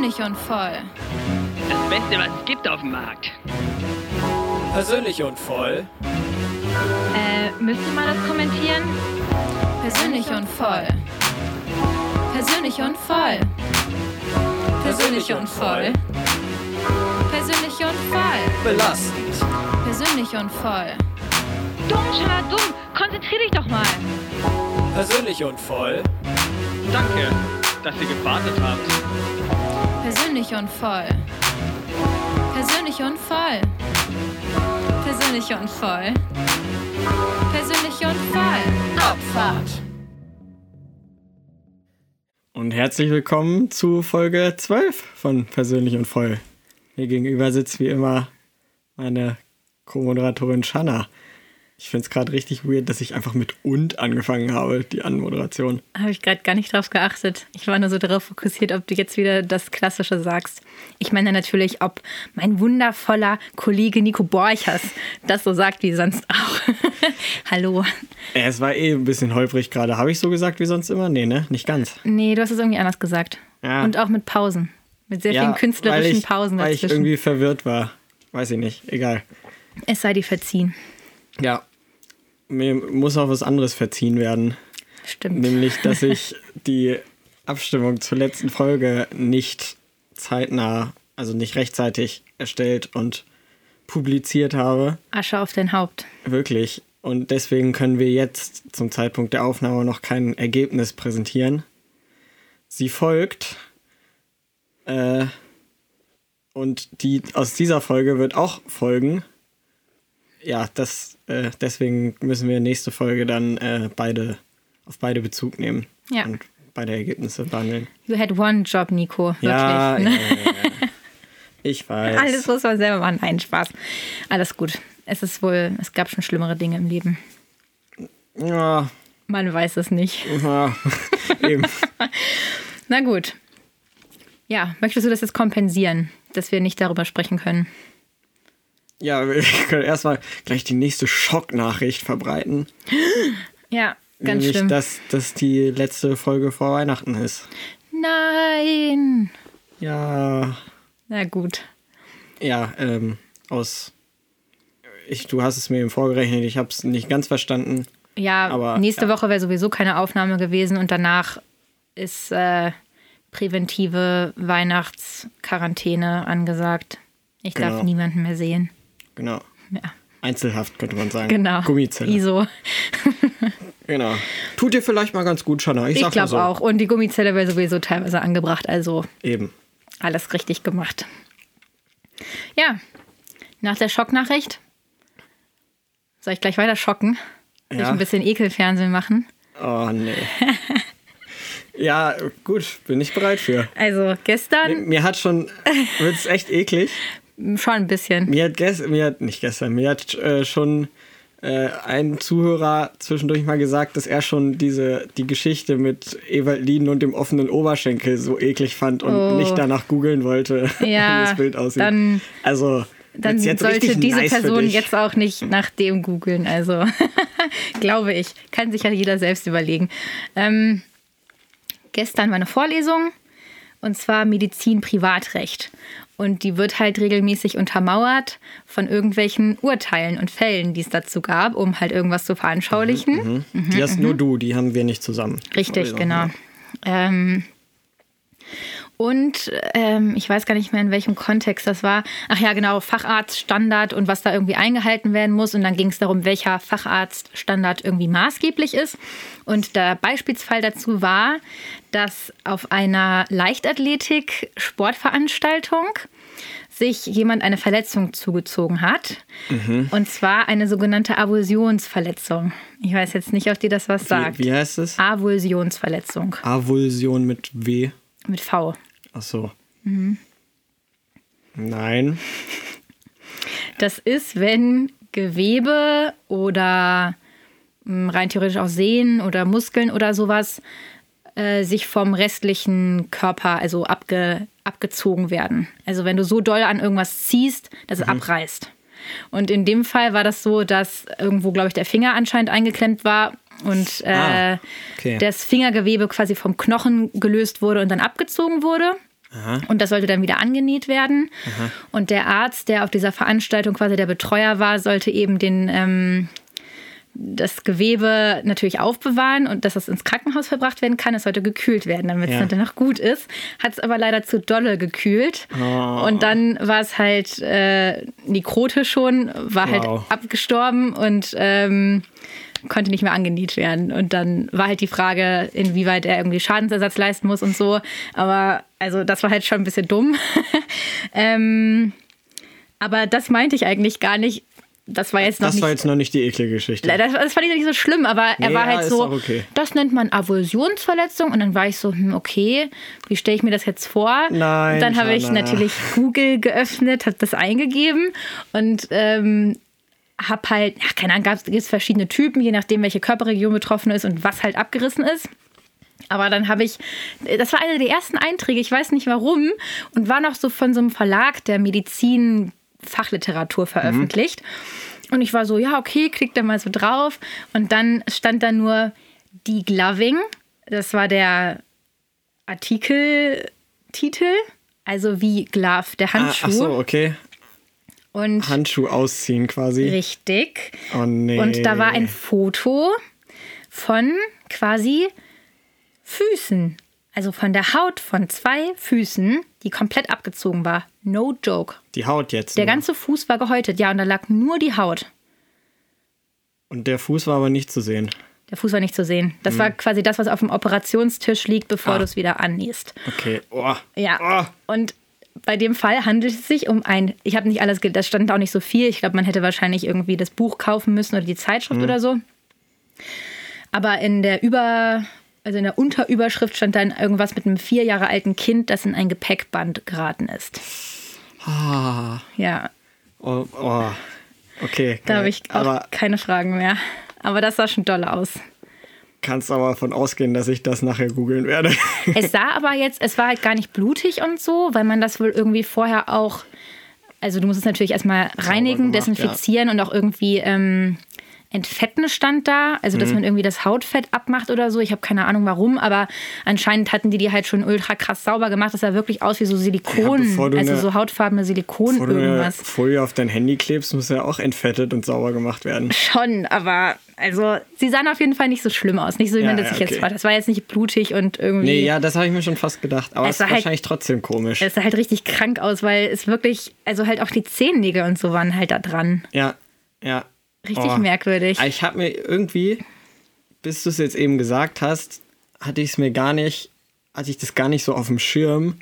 Persönlich und voll. Das Beste, was es gibt auf dem Markt. Persönlich und voll. Äh, müsste man das kommentieren? Persönlich und voll. Persönlich und voll. Persönlich und voll. Persönlich und voll. Belastend. Persönlich und voll. Dumm, dumm. Konzentrier dich doch mal. Persönlich und voll. Danke, dass ihr gewartet habt. Persönlich und voll. Persönlich und voll. Persönlich und voll. Persönlich und voll. Abfahrt. Und herzlich willkommen zu Folge 12 von Persönlich und Voll. Mir gegenüber sitzt wie immer meine Co-Moderatorin Shanna. Ich finde es gerade richtig weird, dass ich einfach mit und angefangen habe, die Anmoderation. Habe ich gerade gar nicht drauf geachtet. Ich war nur so darauf fokussiert, ob du jetzt wieder das Klassische sagst. Ich meine natürlich, ob mein wundervoller Kollege Nico Borchers das so sagt wie sonst auch. Hallo. Es war eh ein bisschen holprig gerade. Habe ich so gesagt wie sonst immer? Nee, ne? Nicht ganz. Nee, du hast es irgendwie anders gesagt. Ja. Und auch mit Pausen. Mit sehr vielen künstlerischen weil ich, Pausen Weil ich irgendwie verwirrt war. Weiß ich nicht. Egal. Es sei dir verziehen. Ja. Mir muss auch was anderes verziehen werden. Stimmt. Nämlich, dass ich die Abstimmung zur letzten Folge nicht zeitnah, also nicht rechtzeitig erstellt und publiziert habe. Asche auf dein Haupt. Wirklich. Und deswegen können wir jetzt zum Zeitpunkt der Aufnahme noch kein Ergebnis präsentieren. Sie folgt. Äh, und die aus dieser Folge wird auch folgen. Ja, das, äh, deswegen müssen wir nächste Folge dann äh, beide auf beide Bezug nehmen Ja. und beide Ergebnisse behandeln. You had one job, Nico. Wirklich. Ja, ja, ne? ja, ja. ich weiß. Alles muss man selber machen. Nein, Spaß. Alles gut. Es ist wohl, es gab schon schlimmere Dinge im Leben. Ja, Man weiß es nicht. ja. eben. Na gut. Ja, möchtest du das jetzt kompensieren, dass wir nicht darüber sprechen können? Ja, wir können erstmal gleich die nächste Schocknachricht verbreiten. Ja, ganz nämlich, schlimm. Dass das die letzte Folge vor Weihnachten ist. Nein. Ja, Na gut. ja, ähm, aus. Ich, du hast es mir eben vorgerechnet, ich habe es nicht ganz verstanden. Ja, Aber, nächste ja. Woche wäre sowieso keine Aufnahme gewesen und danach ist äh, präventive Weihnachtsquarantäne angesagt. Ich darf Genau. niemanden mehr sehen. Genau. Ja, Einzelhaft könnte man sagen. genau. Gummizelle. ISO. Genau. Tut dir vielleicht mal ganz gut, Shanna. Ich, Ich glaube so. auch. Und die Gummizelle wäre sowieso teilweise angebracht. Also Eben. alles richtig gemacht. Ja, nach der Schocknachricht soll ich gleich weiter schocken? Soll ich Ja. ein bisschen Ekelfernsehen machen? Oh, nee. ja, gut, bin ich bereit für. Also gestern Mir hat schon, wird's echt eklig. schon ein bisschen. Mir hat, gest, mir hat nicht gestern, mir hat äh, schon äh, ein Zuhörer zwischendurch mal gesagt, dass er schon diese die Geschichte mit Ewald Lien und dem offenen Oberschenkel so eklig fand und Oh. nicht danach googeln wollte, Ja, wie das Bild aussieht. dann- also Dann sollte diese nice Person jetzt auch nicht nach dem googeln. Also glaube ich. Kann sich ja jeder selbst überlegen. Ähm, gestern war eine Vorlesung und zwar Medizin Privatrecht. Und die wird halt regelmäßig untermauert von irgendwelchen Urteilen und Fällen, die es dazu gab, um halt irgendwas zu veranschaulichen. die hast nur du, die haben wir nicht zusammen. Richtig, genau. Ähm, und ähm, ich weiß gar nicht mehr, in welchem Kontext das war. Ach ja, genau, Facharztstandard und was da irgendwie eingehalten werden muss. Und dann ging es darum, welcher Facharztstandard irgendwie maßgeblich ist. Und der Beispielsfall dazu war, dass auf einer Leichtathletik-Sportveranstaltung sich jemand eine Verletzung zugezogen hat. Und zwar eine sogenannte Avulsionsverletzung. Ich weiß jetzt nicht, ob dir das was sagt. Wie, wie heißt es? Avulsionsverletzung Avulsion mit W. mit V. Ach so. Mhm. Nein. Das ist, wenn Gewebe oder mh, rein theoretisch auch Sehnen oder Muskeln oder sowas äh, sich vom restlichen Körper also abge, abgezogen werden. Also wenn du so doll an irgendwas ziehst, dass es abreißt. Und in dem Fall war das so, dass irgendwo, glaube ich, der Finger anscheinend eingeklemmt war und äh, Ah, okay. das Fingergewebe quasi vom Knochen gelöst wurde und dann abgezogen wurde. Und das sollte dann wieder angenäht werden. Und der Arzt, der auf dieser Veranstaltung quasi der Betreuer war, sollte eben den, ähm, das Gewebe natürlich aufbewahren und dass es ins Krankenhaus verbracht werden kann. Es sollte gekühlt werden, damit es Ja. dann danach gut ist. Hat es aber leider zu dolle gekühlt. Oh. Und dann war es halt äh, nekrotisch schon, war Wow. halt abgestorben und ähm, konnte nicht mehr angenäht werden. Und dann war halt die Frage, inwieweit er irgendwie Schadensersatz leisten muss und so. Aber also das war halt schon ein bisschen dumm. ähm, aber das meinte ich eigentlich gar nicht. Das war jetzt noch Das nicht. war jetzt noch nicht die eklige Geschichte. das, das fand ich nicht so schlimm, aber er Nee, war ja, halt so, okay. das nennt man Avulsionsverletzung. Und dann war ich so, hm, okay, wie stelle ich mir das jetzt vor? Nein, Und dann habe ich natürlich Google geöffnet, habe das eingegeben und ähm, habe halt, ja, keine Ahnung, gab es verschiedene Typen, je nachdem, welche Körperregion betroffen ist und was halt abgerissen ist. Aber dann habe ich, das war einer der ersten Einträge, ich weiß nicht warum, und war noch so von so einem Verlag, der Medizin-Fachliteratur veröffentlicht. Und ich war so, ja, okay, klick da mal so drauf. Und dann stand da nur die Gloving. Das war der Artikeltitel. Also wie Glove, der Ah, Handschuh. ach so, okay. Und Handschuh ausziehen quasi. richtig. Oh nee. Und da war ein Foto von quasi Füßen. Also von der Haut von zwei Füßen, die komplett abgezogen war. No joke. Die Haut jetzt. Der nur. ganze Fuß war gehäutet, ja, und da lag nur die Haut. Und der Fuß war aber nicht zu sehen. Der Fuß war nicht zu sehen. Das war quasi das, was auf dem Operationstisch liegt, bevor Ah. du es wieder annähst. Okay. Oh. Ja. Und bei dem Fall handelt es sich um ein, ich habe nicht alles, das stand auch nicht so viel. Ich glaube, man hätte wahrscheinlich irgendwie das Buch kaufen müssen oder die Zeitschrift oder so. Aber in der Über, also in der Unterüberschrift stand dann irgendwas mit einem vier Jahre alten Kind, das in ein Gepäckband geraten ist. Ah. Ja, Oh, oh. Okay. da habe ich auch aber keine Fragen mehr. Aber das sah schon doll aus. kannst aber davon ausgehen, dass ich das nachher googeln werde. Es sah aber jetzt, es war halt gar nicht blutig und so, weil man das wohl irgendwie vorher auch, also du musst es natürlich erstmal reinigen, gemacht, desinfizieren und auch irgendwie ähm, entfetten stand da. Also Mhm. dass man irgendwie das Hautfett abmacht oder so. Ich habe keine Ahnung warum, aber anscheinend hatten die die halt schon ultra krass sauber gemacht. Das sah wirklich aus wie so Silikon, du also eine- so hautfarbene Silikon Bevor du eine irgendwas. Folie auf dein Handy klebst, muss ja auch entfettet und sauber gemacht werden. Schon, aber also sie sahen auf jeden Fall nicht so schlimm aus. Nicht so, wie Ja, man das ja, sich jetzt okay. war. Das war jetzt nicht blutig und irgendwie. Nee, ja, das habe ich mir schon fast gedacht. Aber Es ist war halt- wahrscheinlich trotzdem komisch. Es sah halt richtig krank aus, weil es wirklich, also halt auch die Zehennägel und so waren halt da dran. Ja, ja. Richtig Oh. merkwürdig. Ich habe mir irgendwie, bis du es jetzt eben gesagt hast, hatte ich es mir gar nicht, hatte ich das gar nicht so auf dem Schirm,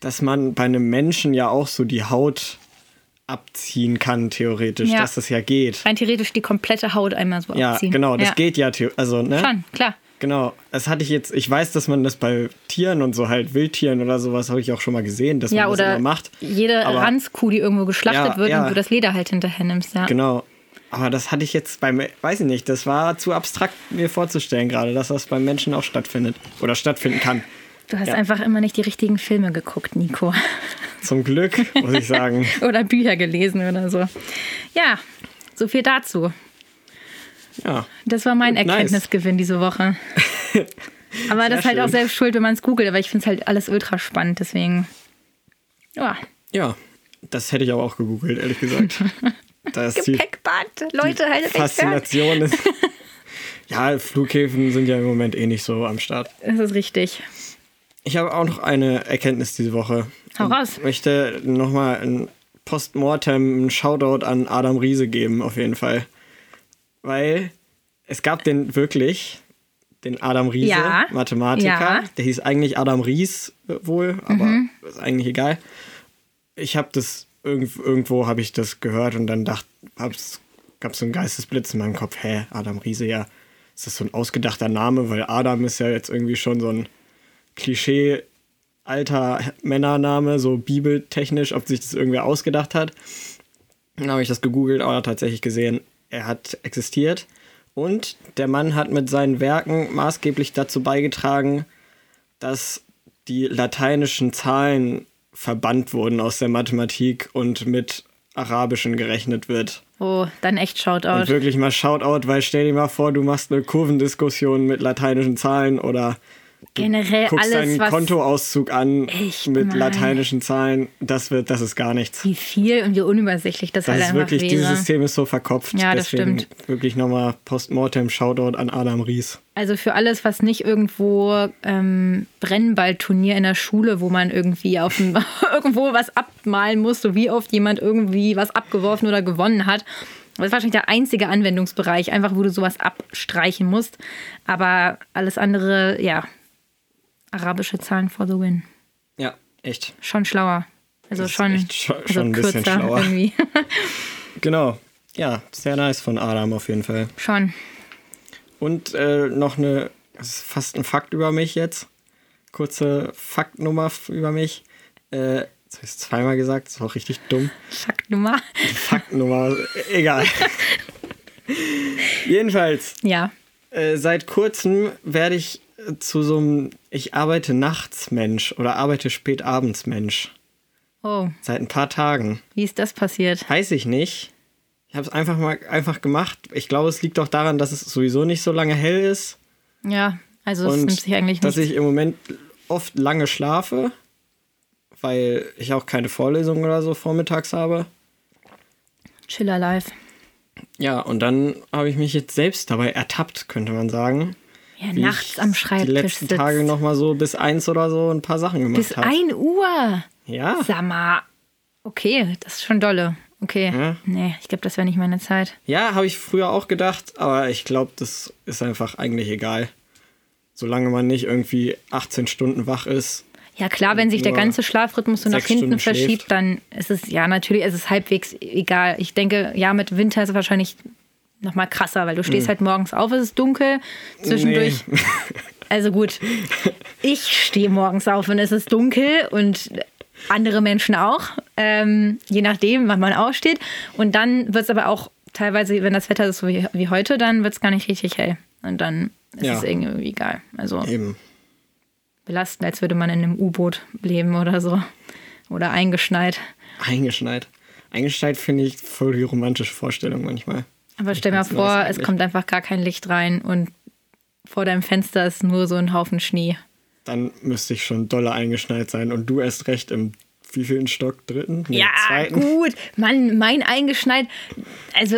dass man bei einem Menschen ja auch so die Haut abziehen kann, theoretisch, Ja. dass das ja geht. Rein theoretisch die komplette Haut einmal so Ja, abziehen. genau, das ja. geht ja, also, ne? Schon, klar. Genau, das hatte ich jetzt, ich weiß, dass man das bei Tieren und so halt, Wildtieren oder sowas, habe ich auch schon mal gesehen, dass Ja, man das oder immer macht. jede Aber- Ranzkuh, die irgendwo geschlachtet Ja, wird ja. und du das Leder halt hinterher nimmst, ja. Genau. Aber das hatte ich jetzt beim, weiß ich nicht, das war zu abstrakt mir vorzustellen gerade, dass das beim Menschen auch stattfindet oder stattfinden kann. Du hast Ja. einfach immer nicht die richtigen Filme geguckt, Nico. Zum Glück, muss ich sagen. oder Bücher gelesen oder so. Ja, so viel dazu. Ja, Das war mein Nice. Erkenntnisgewinn diese Woche. Aber das ist halt schön. auch selbst schuld, wenn man es googelt, aber ich finde es halt alles ultra spannend, deswegen. Ja. ja, das hätte ich aber auch gegoogelt, ehrlich gesagt. Da ist die Gepäckband, Leute, haltet. Faszination. Ist ja, Flughäfen sind ja im Moment eh nicht so am Start. Das ist richtig. Ich habe auch noch eine Erkenntnis diese Woche. Hau raus. möchte nochmal ein Postmortem, ein Shoutout an Adam Riese geben, auf jeden Fall. Weil es gab den wirklich, den Adam Riese, Ja. Mathematiker. Ja. Mhm. Der hieß eigentlich Adam Ries wohl, aber ist eigentlich egal. Ich habe das, irgend, irgendwo habe ich das gehört und dann dachte, gab so einen Geistesblitz in meinem Kopf, hä, Adam Riese, ja, ist das so ein ausgedachter Name? Weil Adam ist ja jetzt irgendwie schon so ein Klischee alter Männername, so bibeltechnisch, ob sich das irgendwer ausgedacht hat. Dann habe ich das gegoogelt, aber tatsächlich gesehen, er hat existiert. Und der Mann hat mit seinen Werken maßgeblich dazu beigetragen, dass die lateinischen Zahlen verbannt wurden aus der Mathematik und mit arabischen gerechnet wird. Oh, dann echt Und Shoutout. wirklich mal Shoutout, weil stell dir mal vor, du machst eine Kurvendiskussion mit lateinischen Zahlen oder generell Guckst alles, deinen was Kontoauszug an Echt mit mal. lateinischen Zahlen, das wird, das ist gar nichts. wie viel und wie unübersichtlich das, Das halt ist wirklich, wäre. dieses System ist so verkopft. Ja, das Deswegen stimmt. wirklich nochmal Postmortem Shoutout an Adam Ries. Also für alles, was nicht irgendwo ähm, Brennballturnier in der Schule, wo man irgendwie auf dem, irgendwo was abmalen muss, so wie oft jemand irgendwie was abgeworfen oder gewonnen hat. Das ist wahrscheinlich der einzige Anwendungsbereich, einfach wo du sowas abstreichen musst. Aber alles andere, ja, arabische Zahlen for the win. Ja, echt. Schon schlauer. Also schon, schon- also schon ein bisschen schlauer. irgendwie. Genau. Ja, sehr nice von Adam auf jeden Fall. schon. Und äh, noch eine, das ist fast ein Fakt über mich jetzt. Kurze Faktnummer über mich. Äh, das habe ich zweimal gesagt, das ist auch richtig dumm. Faktnummer. Faktnummer, egal. Jedenfalls, Ja. äh, seit kurzem werde ich zu so einem, ich arbeite nachts Mensch oder arbeite spät abends Mensch. Oh, Seit ein paar Tagen. wie ist das passiert? Weiß ich nicht. Ich habe es einfach mal einfach gemacht. Ich glaube, es liegt auch daran, dass es sowieso nicht so lange hell ist. Ja, also es nimmt sich eigentlich dass nicht. ich im Moment oft lange schlafe, weil ich auch keine Vorlesungen oder so vormittags habe. Chiller live. Ja, und dann habe ich mich jetzt selbst dabei ertappt, könnte man sagen. Ja, nachts am Schreibtisch Die letzten sitzt. Tage noch mal so bis eins oder so ein paar Sachen gemacht Bis habe. 1 Uhr. Ja, Sag mal. Okay, das ist schon dolle. Okay. Ja. Nee, ich glaube, das wäre nicht meine Zeit. ja, habe ich früher auch gedacht, aber ich glaube, das ist einfach eigentlich egal. Solange man nicht irgendwie 18 Stunden wach ist. Ja, klar, wenn sich der ganze Schlafrhythmus so nach hinten Stunden verschiebt, schläft. dann ist es, ja, natürlich ist es halbwegs egal. Ich denke, ja, mit Winter ist es wahrscheinlich noch mal krasser, weil du stehst halt morgens auf, es ist dunkel, zwischendurch. Nee. Also gut, ich stehe morgens auf und es ist dunkel und andere Menschen auch, ähm, je nachdem, wann man aufsteht. Und dann wird es aber auch teilweise, wenn das Wetter ist so wie, wie heute, dann wird es gar nicht richtig hell. Und dann ist Ja. es irgendwie egal. Also Eben. belastend, als würde man in einem U-Boot leben oder so. Oder eingeschneit. Eingeschneit. Eingeschneit finde ich voll die romantische Vorstellung manchmal. Aber stell mir ganz vor, es eigentlich. kommt einfach gar kein Licht rein und vor deinem Fenster ist nur so ein Haufen Schnee. Dann müsste ich schon doller eingeschneit sein. Und du erst recht im wievielten Stock? Dritten? Nee, ja, zweiten? gut. Mann, mein eingeschneit. Also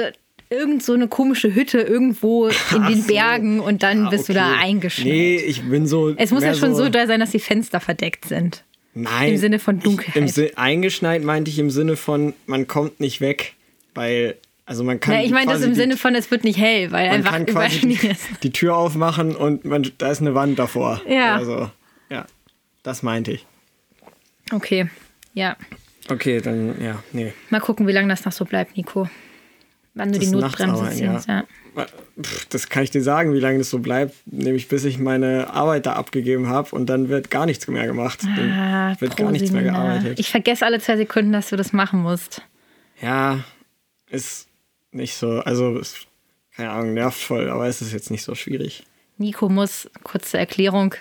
irgend so eine komische Hütte irgendwo in den so. Bergen und dann Ah, bist du da okay. eingeschneit. Nee, ich bin so. es muss ja schon so doll sein, dass die Fenster verdeckt sind. Nein. im Sinne von Ich, im Dunkelheit. Eingeschneit meinte ich im Sinne von, man kommt nicht weg. Weil, also man kann. Ja, ich meine das im die- Sinne von, es wird nicht hell, weil Man einfach kann quasi die, die Tür aufmachen und man, da ist eine Wand davor. Ja. Also, ja. Das meinte ich. Okay, ja. Okay, dann, ja, nee. Mal gucken, wie lange das noch so bleibt, Nico. Wann du Das die Notbremse ziehst, ja. Pff, Das kann ich dir sagen, wie lange das so bleibt. Nämlich bis ich meine Arbeit da abgegeben habe und dann wird gar nichts mehr gemacht. Ah, wird gar nichts mehr gearbeitet. Ich vergesse alle zwei Sekunden, dass du das machen musst. ja, ist nicht so, also ist, keine Ahnung, nervt voll, aber es ist jetzt nicht so schwierig. Nico muss, kurze Erklärung,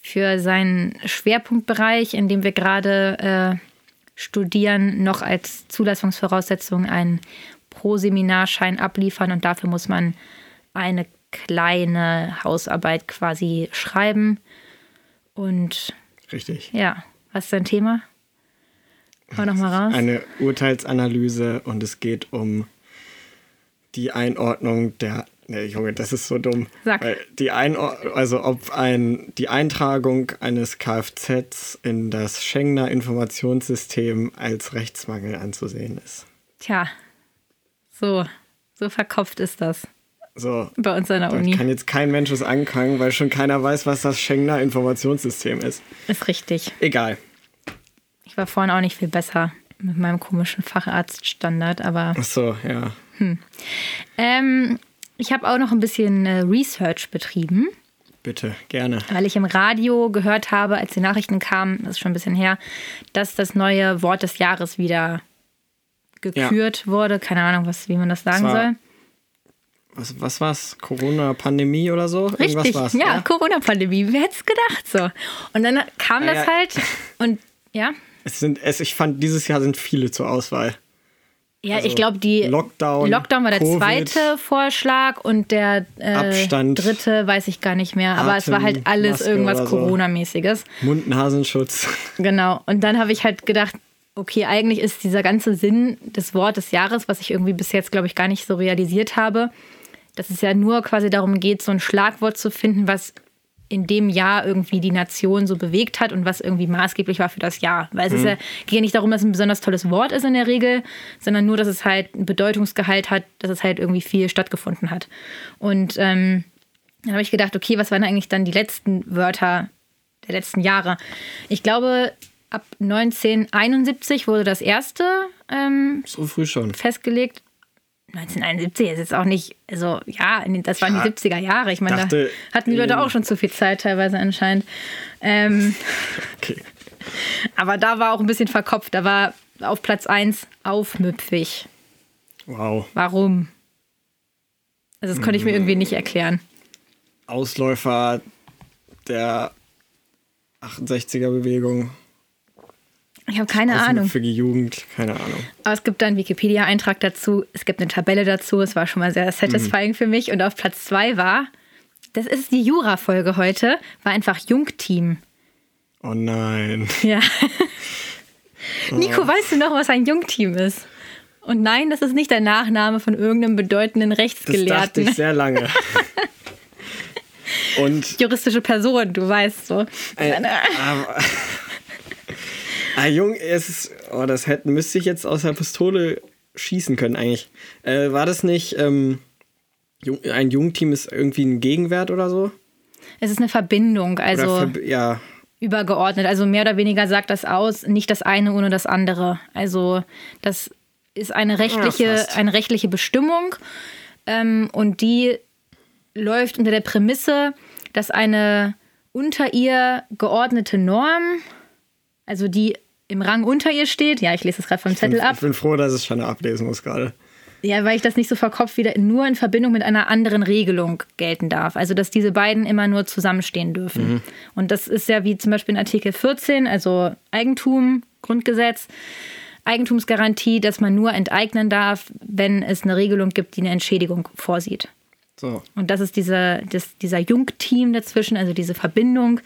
für seinen Schwerpunktbereich, in dem wir gerade äh, studieren, noch als Zulassungsvoraussetzung einen Pro-Seminarschein abliefern und dafür muss man eine kleine Hausarbeit quasi schreiben. Und Richtig. ja, was ist dein Thema? Hau noch mal raus. Eine Urteilsanalyse und es geht um die Einordnung der. Ne, Junge, das ist so dumm. Sag. Weil die Einor also ob ein, die Eintragung eines Kfz in das Schengener Informationssystem als Rechtsmangel anzusehen ist. Tja, so, so verkopft ist das So, bei uns an der Uni. kann jetzt kein Mensch es anfangen, weil schon keiner weiß, was das Schengener Informationssystem ist. Ist richtig. Egal. Ich war vorhin auch nicht viel besser mit meinem komischen Facharztstandard, aber Ach so, ja. Ähm, ich habe auch noch ein bisschen äh, Research betrieben, Bitte, gerne. weil ich im Radio gehört habe, als die Nachrichten kamen, das ist schon ein bisschen her, dass das neue Wort des Jahres wieder gekürt wurde. Keine Ahnung, was, wie man das sagen Das soll. Was, was war's? Corona-Pandemie oder so? Richtig, Irgendwas war's, ja, Corona-Pandemie, wer hätte es gedacht so. Und dann kam Ah, das ja. halt und ja, Es sind, es, ich fand, dieses Jahr sind viele zur Auswahl. Ja, Also ich glaube, die Lockdown, Lockdown war der Covid. zweite Vorschlag und der äh, Abstand. dritte weiß ich gar nicht mehr. Aber es war halt alles Atemmaske irgendwas so. Corona-mäßiges. Mund-Nasenschutz. Genau. Und dann habe ich halt gedacht, okay, eigentlich ist dieser ganze Sinn des Wort des Jahres, was ich irgendwie bis jetzt, glaube ich, gar nicht so realisiert habe, dass es ja nur quasi darum geht, so ein Schlagwort zu finden, was in dem Jahr irgendwie die Nation so bewegt hat und was irgendwie maßgeblich war für das Jahr. Weil es ist ja, geht ja nicht darum, dass es ein besonders tolles Wort ist in der Regel, sondern nur, dass es halt ein Bedeutungsgehalt hat, dass es halt irgendwie viel stattgefunden hat. Und ähm, dann habe ich gedacht, okay, was waren eigentlich dann die letzten Wörter der letzten Jahre? Ich glaube, ab 1971 wurde das erste ähm, So früh schon. festgelegt. 1971 ist jetzt auch nicht, also ja, das waren Ja. die 70er Jahre. Ich meine, da Dachte, hatten die Leute ähm, auch schon zu viel Zeit teilweise anscheinend. Ähm, Okay. aber da war auch ein bisschen verkopft. Da war auf Platz 1 aufmüpfig. Wow. Warum? Also das konnte ich mir irgendwie nicht erklären. Ausläufer der 68er-Bewegung. Ich habe keine Ahnung. Für die Jugend, keine Ahnung. Aber es gibt da einen Wikipedia-Eintrag dazu, es gibt eine Tabelle dazu, es war schon mal sehr satisfying für mich. Und auf Platz zwei war, das ist die Jura-Folge heute, war einfach Jungteam. Oh nein. Ja. Nico, weißt du noch, was ein Jungteam ist? Und nein, das ist nicht der Nachname von irgendeinem bedeutenden Das dachte Rechtsgelehrten. ich sehr lange. Und Juristische Person, du weißt so. äh, aber, ah, Jung, es ist, oh, das hätte, müsste ich jetzt aus der Pistole schießen können eigentlich. Äh, war das nicht, ähm, ein Jungteam ist irgendwie ein Gegenwert oder so? Es ist eine Verbindung, also Verb- ja, übergeordnet. Also mehr oder weniger sagt das aus, nicht das eine ohne das andere. Also das ist eine rechtliche, Ja, eine rechtliche Bestimmung ähm, und die läuft unter der Prämisse, dass eine unter ihr geordnete Norm, also die im Rang unter ihr steht, ja, ich lese das gerade vom Zettel ich, ab, ich bin froh, dass ich schon ablesen muss gerade. ja, weil ich das nicht so verkopft wieder nur in Verbindung mit einer anderen Regelung gelten darf. Also, dass diese beiden immer nur zusammenstehen dürfen. Und das ist ja wie zum Beispiel in Artikel 14, also Eigentum, Grundgesetz, Eigentumsgarantie, dass man nur enteignen darf, wenn es eine Regelung gibt, die eine Entschädigung vorsieht. So, Und das ist dieser, das, dieser Jungteam dazwischen, also diese Verbindung,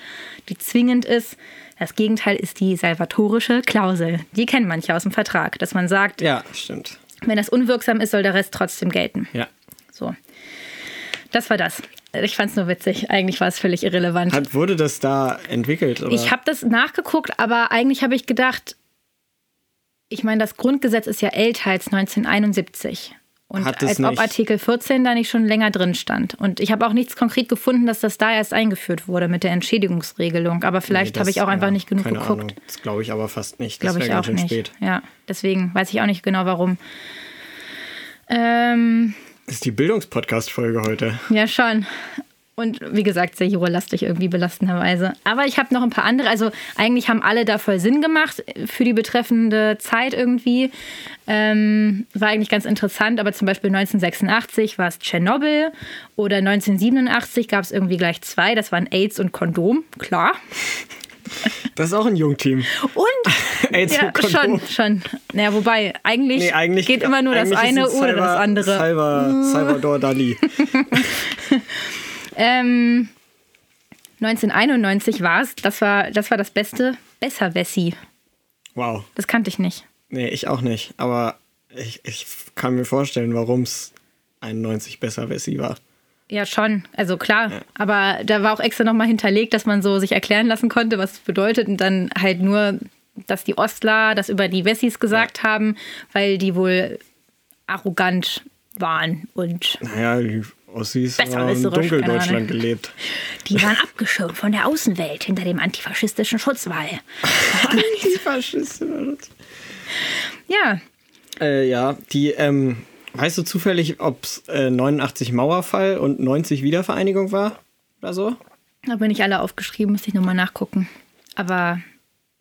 die zwingend ist. Das Gegenteil ist die salvatorische Klausel. Die kennen manche aus dem Vertrag, dass man sagt, ja, stimmt. wenn das unwirksam ist, soll der Rest trotzdem gelten. Ja. So. Das war das. Ich fand es nur witzig. Eigentlich war es völlig irrelevant. Hat, wurde das da entwickelt? Oder? Ich habe das nachgeguckt, aber eigentlich habe ich gedacht, ich meine, das Grundgesetz ist ja älter als 1971. Und als ob nicht- Artikel 14 da nicht schon länger drin stand. Und ich habe auch nichts konkret gefunden, dass das da erst eingeführt wurde mit der Entschädigungsregelung. Aber vielleicht Nee, habe ich auch einfach ja, nicht genug keine geguckt. Ahnung. Das glaube ich aber fast nicht. Das Glaube wäre ich ganz auch schön nicht. spät. Ja, deswegen weiß ich auch nicht genau warum. Ähm, Das ist die Bildungspodcast-Folge heute. Ja, schon. Und wie gesagt, sehr Jura-lastig irgendwie belastenderweise. Aber ich habe noch ein paar andere. Also eigentlich haben alle da voll Sinn gemacht für die betreffende Zeit irgendwie. Ähm, war eigentlich ganz interessant. Aber zum Beispiel 1986 war es Tschernobyl. Oder 1987 gab es irgendwie gleich zwei. Das waren AIDS und Kondom. Klar. Das ist auch ein Jungteam. Und AIDS ja, und Kondom. schon, schon. Naja, eigentlich, Nee, eigentlich geht immer nur das eine oder das andere. Salva, Salvador Dali. Ähm, 1991 war es. Das war, das war das Beste. Besser Wessi. Wow. Das kannte ich nicht. Nee, ich auch nicht. Aber ich, ich kann mir vorstellen, warum es 91 besser Wessi war. Ja, schon. Also klar. Aber da war auch extra nochmal hinterlegt, dass man so sich erklären lassen konnte, was es bedeutet. Und dann halt nur, dass die Ostler das über die Wessis gesagt haben, weil die wohl arrogant waren und Naja, die Ossis haben in Dunkeldeutschland gelebt. die waren abgeschirmt von der Außenwelt hinter dem antifaschistischen Schutzwall. Die Faschisten. Ja, Äh, ja, die, ähm, weißt du zufällig, ob es äh, 89 Mauerfall und 90 Wiedervereinigung war? Oder so? habe nicht alle aufgeschrieben, müsste ich nochmal nachgucken. Aber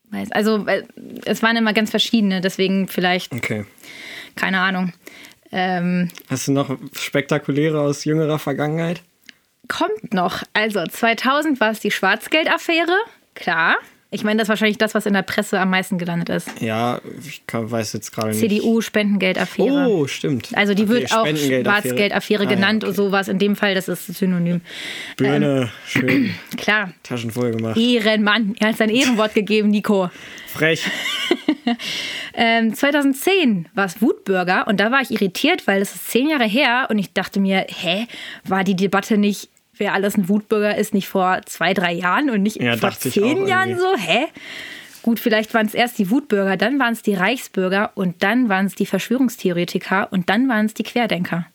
weiß, also äh, es waren immer ganz verschiedene, deswegen vielleicht, Okay. keine Ahnung. Ähm, Hast du noch spektakuläre aus jüngerer Vergangenheit? kommt noch. Also 2000 war es die Schwarzgeldaffäre, klar. Ich meine, das ist wahrscheinlich das, was in der Presse am meisten gelandet ist. Ja, ich kann, weiß jetzt gerade nicht. CDU-Spendengeldaffäre. Oh, stimmt. Also die Okay, wird auch. Schwarzgeldaffäre Ah, ja, genannt okay. und sowas. In dem Fall, das ist Synonym. Birne, schön Klar. Taschen voll gemacht. Ehrenmann. Er hat sein Ehrenwort gegeben, Nico. Frech. Ähm, 2010 war es Wutbürger und da war ich irritiert, weil das ist zehn Jahre her und ich dachte mir, hä, war die Debatte nicht, wer alles ein Wutbürger ist, nicht vor zwei, drei Jahren und nicht Ja, vor zehn Jahren so? Hä? Gut, vielleicht waren es erst die Wutbürger, dann waren es die Reichsbürger und dann waren es die Verschwörungstheoretiker und dann waren es die Querdenker.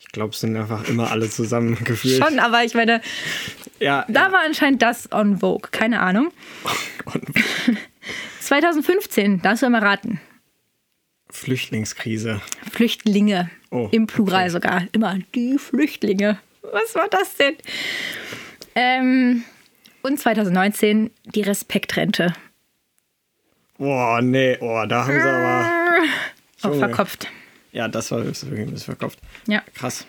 Ich glaube, es sind einfach immer alle zusammengeführt. Schon, aber ich meine, Ja, da war anscheinend das on Vogue. Keine Ahnung. 2015, darfst du mal raten. Flüchtlingskrise. Flüchtlinge. Oh, Im Plural okay. sogar. Immer die Flüchtlinge. Was war das denn? Ähm, und 2019 die Respektrente. Boah, nee, oh, da haben sie aber. Auch Junge. verkopft. Ja, das war wirklich ein bisschen verkauft. Ja. Krass.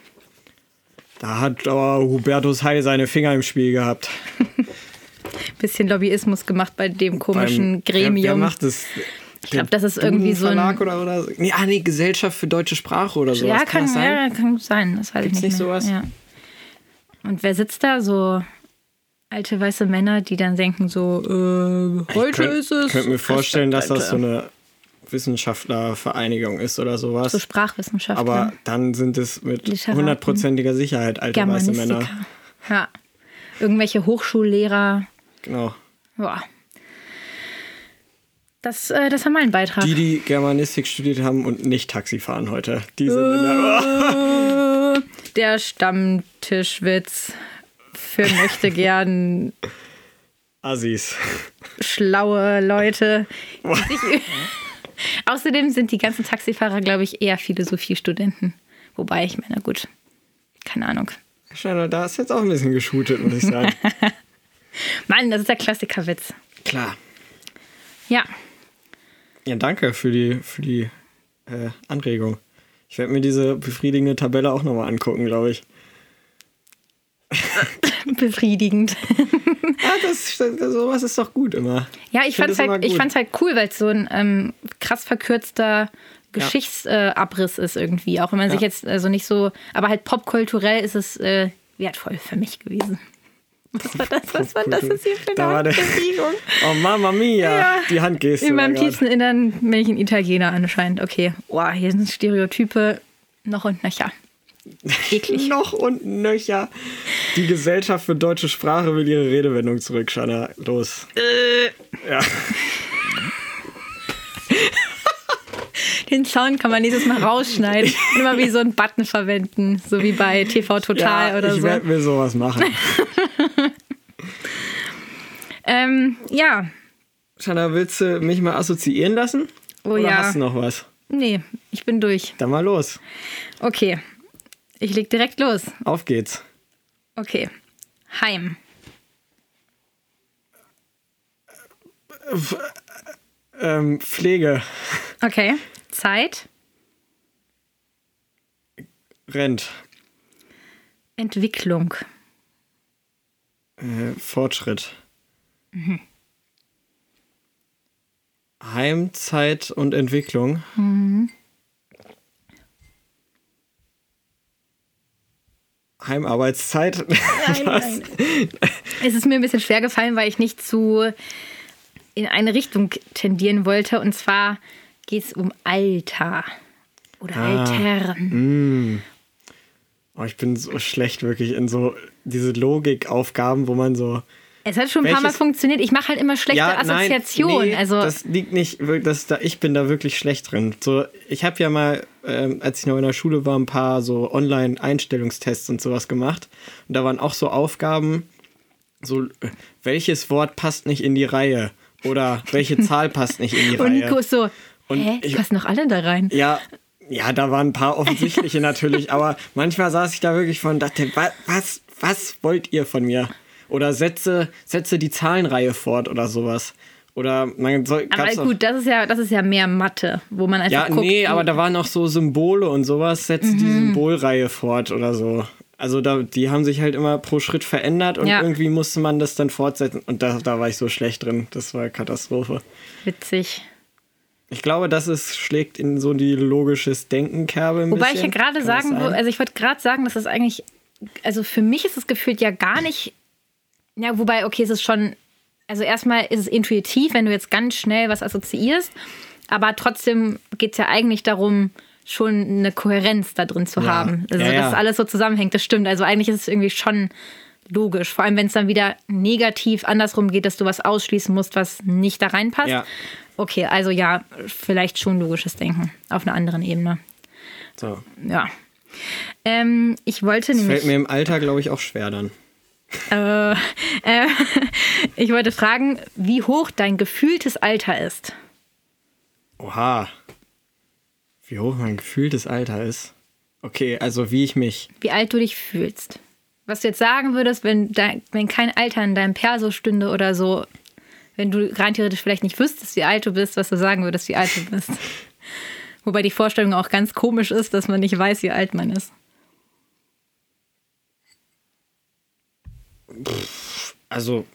Da hat aber Hubertus Heil seine Finger im Spiel gehabt. Bisschen Lobbyismus gemacht bei dem komischen Beim- Wer, wer Gremium. macht das? ich glaube, das ist irgendwie so ein. Verlag oder, oder so. Nee, ah, nee, Gesellschaft für deutsche Sprache oder sowas. ja, kann, das sein? ja, kann sein. Das weiß Gibt's ich nicht, nicht mehr. sowas? Ja. Und wer sitzt da? So alte weiße Männer, die dann denken so, äh, heute könnt, ist es. Ich könnte mir vorstellen, dass das so eine Wissenschaftlervereinigung ist oder sowas. so Sprachwissenschaftler. aber dann sind es mit hundertprozentiger Sicherheit alte weiße. Männer. Ja. Irgendwelche Hochschullehrer. Genau. Ja. Das, äh, das war mein Beitrag. Die, die Germanistik studiert haben und nicht Taxi fahren heute. Die sind in der. Der Stammtischwitz für möchte gern Assis. schlaue Leute. Außerdem sind die ganzen Taxifahrer, glaube ich, eher Philosophiestudenten. Wobei, ich meine, gut, keine Ahnung. Scheinbar, da ist jetzt auch ein bisschen geshootet, muss ich sagen. Mann, das ist der Klassikerwitz. Klar. Ja, Ja, danke für die, für die äh, Anregung. Ich werde mir diese befriedigende Tabelle auch nochmal angucken, glaube ich. befriedigend. Ah, das, das, sowas ist doch gut immer. Ja, ich, fand's das immer halt, ich fand's halt cool, weil es so ein ähm, krass verkürzter Geschichtsabriss äh, Abriss ist irgendwie. Auch wenn man sich Ja. jetzt also nicht so, aber halt popkulturell ist es äh, wertvoll für mich gewesen. Was war das? Was war das jetzt hier für eine der- Bewegung? Oh, Mamma Mia. Ja. Die Handgeste. In meinem tiefsten Innern bin ich ein Italiener anscheinend. Okay, wow, hier sind Stereotype noch und nöcher. Eklig. Noch und nöcher. Die Gesellschaft für deutsche Sprache will ihre Redewendung zurück, Shanna. Los. Äh. Ja. Den Sound kann man nächstes Mal rausschneiden und immer wie so einen Button verwenden, so wie bei TV Total ja, oder ich so. werde mir sowas machen. Ähm, ja, Shanna, willst du mich mal assoziieren lassen? Oh Oder ja. hast du noch was? nee, ich bin durch. Dann mal los. Okay, ich leg direkt los. Auf geht's. Okay, Heim. Ähm, Pflege. Okay, Zeit, Rent. Entwicklung, Äh, Fortschritt. Mhm. Heimzeit und Entwicklung. Mhm. Heimarbeitszeit. Was? Es ist mir ein bisschen schwer gefallen, weil ich nicht zu in eine Richtung tendieren wollte. Und zwar geht es um Alter oder Ah. Altern. Oh, ich bin so schlecht wirklich in so diese Logikaufgaben, wo man so. Es hat schon ein paar Mal funktioniert. Ich mache halt immer schlechte Assoziationen. nee, also das liegt nicht, das da, ich bin da wirklich schlecht drin. So, ich habe ja mal, ähm, als ich noch in der Schule war, ein paar so Online-Einstellungstests und sowas gemacht. Und da waren auch so Aufgaben, so, welches Wort passt nicht in die Reihe? Oder welche Zahl passt nicht in die und Reihe? Nico ist so, Und hä, ich- passen doch alle da rein. Ja, ja, da waren ein paar offensichtliche natürlich, aber manchmal saß ich da wirklich von und dachte, was, was, was wollt ihr von mir? Oder setze, setze die Zahlenreihe fort oder sowas. Oder man soll. Aber gut, das ist ja, das ist ja mehr Mathe, wo man einfach ja, guckt. nee, aber da waren auch so Symbole und sowas. Setze die Symbolreihe fort oder so. Also da, die haben sich halt immer pro Schritt verändert und Ja. irgendwie musste man das dann fortsetzen. Und da, da war ich so schlecht drin. Das war Katastrophe. Witzig. Ich glaube, das ist, schlägt in so die logisches Denken-Kerbe ein Wobei ich bisschen. ja gerade sagen würde, also ich wollte gerade sagen, dass das eigentlich, also für mich ist es gefühlt ja gar nicht, ja, wobei, okay, es ist schon, also erstmal ist es intuitiv, wenn du jetzt ganz schnell was assoziierst, aber trotzdem geht es ja eigentlich darum, schon eine Kohärenz da drin zu Ja. haben. Also, Ja, ja. dass alles so zusammenhängt, das stimmt. Also eigentlich ist es irgendwie schon logisch. Vor allem, wenn es dann wieder negativ andersrum geht, dass du was ausschließen musst, was nicht da reinpasst. Ja. Okay, also ja, vielleicht schon logisches Denken auf einer anderen Ebene. So. Ja. Ähm, ich wollte Das nämlich. fällt mir im Alter, glaube ich, auch schwer dann. Äh, äh, ich wollte fragen, wie hoch dein gefühltes Alter ist. Oha. Wie hoch mein gefühltes Alter ist. Okay, also wie ich mich. Wie alt du dich fühlst. Was du jetzt sagen würdest, wenn, dein, wenn kein Alter in deinem Perso stünde oder so, wenn du rein theoretisch vielleicht nicht wüsstest, wie alt du bist, was du sagen würdest, wie alt du bist. Wobei die Vorstellung auch ganz komisch ist, dass man nicht weiß, wie alt man ist. Also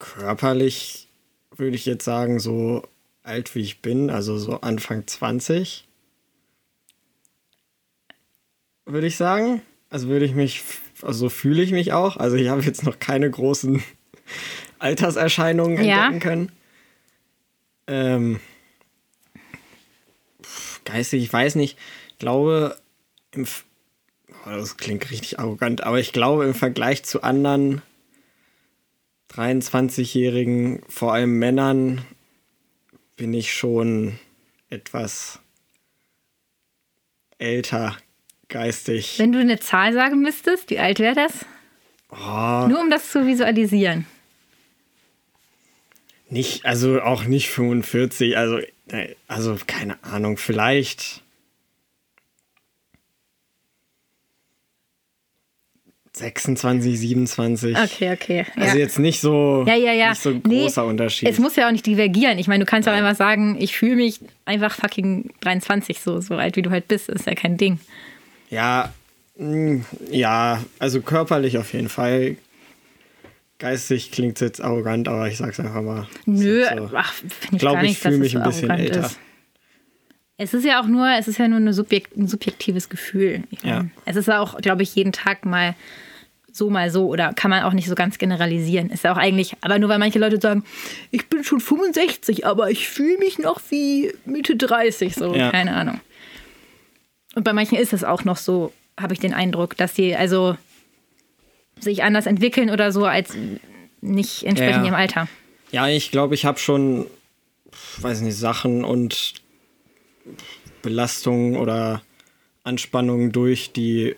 körperlich würde ich jetzt sagen, so alt wie ich bin, also so Anfang 20. Würde ich sagen. Also würde ich mich, also so fühle ich mich auch. Also ich habe jetzt noch keine großen Alterserscheinungen Ja. entdecken können. Ähm, geistig, ich weiß nicht. Ich glaube, im, oh, das klingt richtig arrogant, aber ich glaube im Vergleich zu anderen 23-Jährigen, vor allem Männern, bin ich schon etwas älter geistig. Wenn du eine Zahl sagen müsstest, wie alt wäre das? Oh, Nur um das zu visualisieren. Nicht, also auch nicht 45, also, äh, also keine Ahnung, vielleicht 26, 27. Okay, okay. Ja. Also jetzt nicht so, ja, ja, ja. nicht so ein Nee, großer Unterschied. Es muss ja auch nicht divergieren. Ich meine, du kannst auch einfach sagen, ich fühle mich einfach fucking 23, so, so alt wie du halt bist. Ist ja kein Ding. Ja, mh, ja, also körperlich auf jeden Fall. Geistig klingt jetzt arrogant, aber ich sag's einfach mal. Nö, Es so. ach, finde ich glaub, gar ich nicht, fühl dass mich es ein bisschen arrogant älter. ist. Es ist ja auch nur, es ist ja nur Subjekt, ein subjektives Gefühl. Ja. meine, Es ist ja auch, glaube ich, jeden Tag mal so, mal so. Oder kann man auch nicht so ganz generalisieren. Ist ja auch eigentlich, aber nur weil manche Leute sagen, ich bin schon 65, aber ich fühle mich noch wie Mitte 30, so, Ja. keine Ahnung. Und bei manchen ist es auch noch so, habe ich den Eindruck, dass sie also sich anders entwickeln oder so als nicht entsprechend Ja. ihrem Alter. Ja, ich glaube, ich habe schon, weiß nicht, Sachen und Belastungen oder Anspannungen durch, die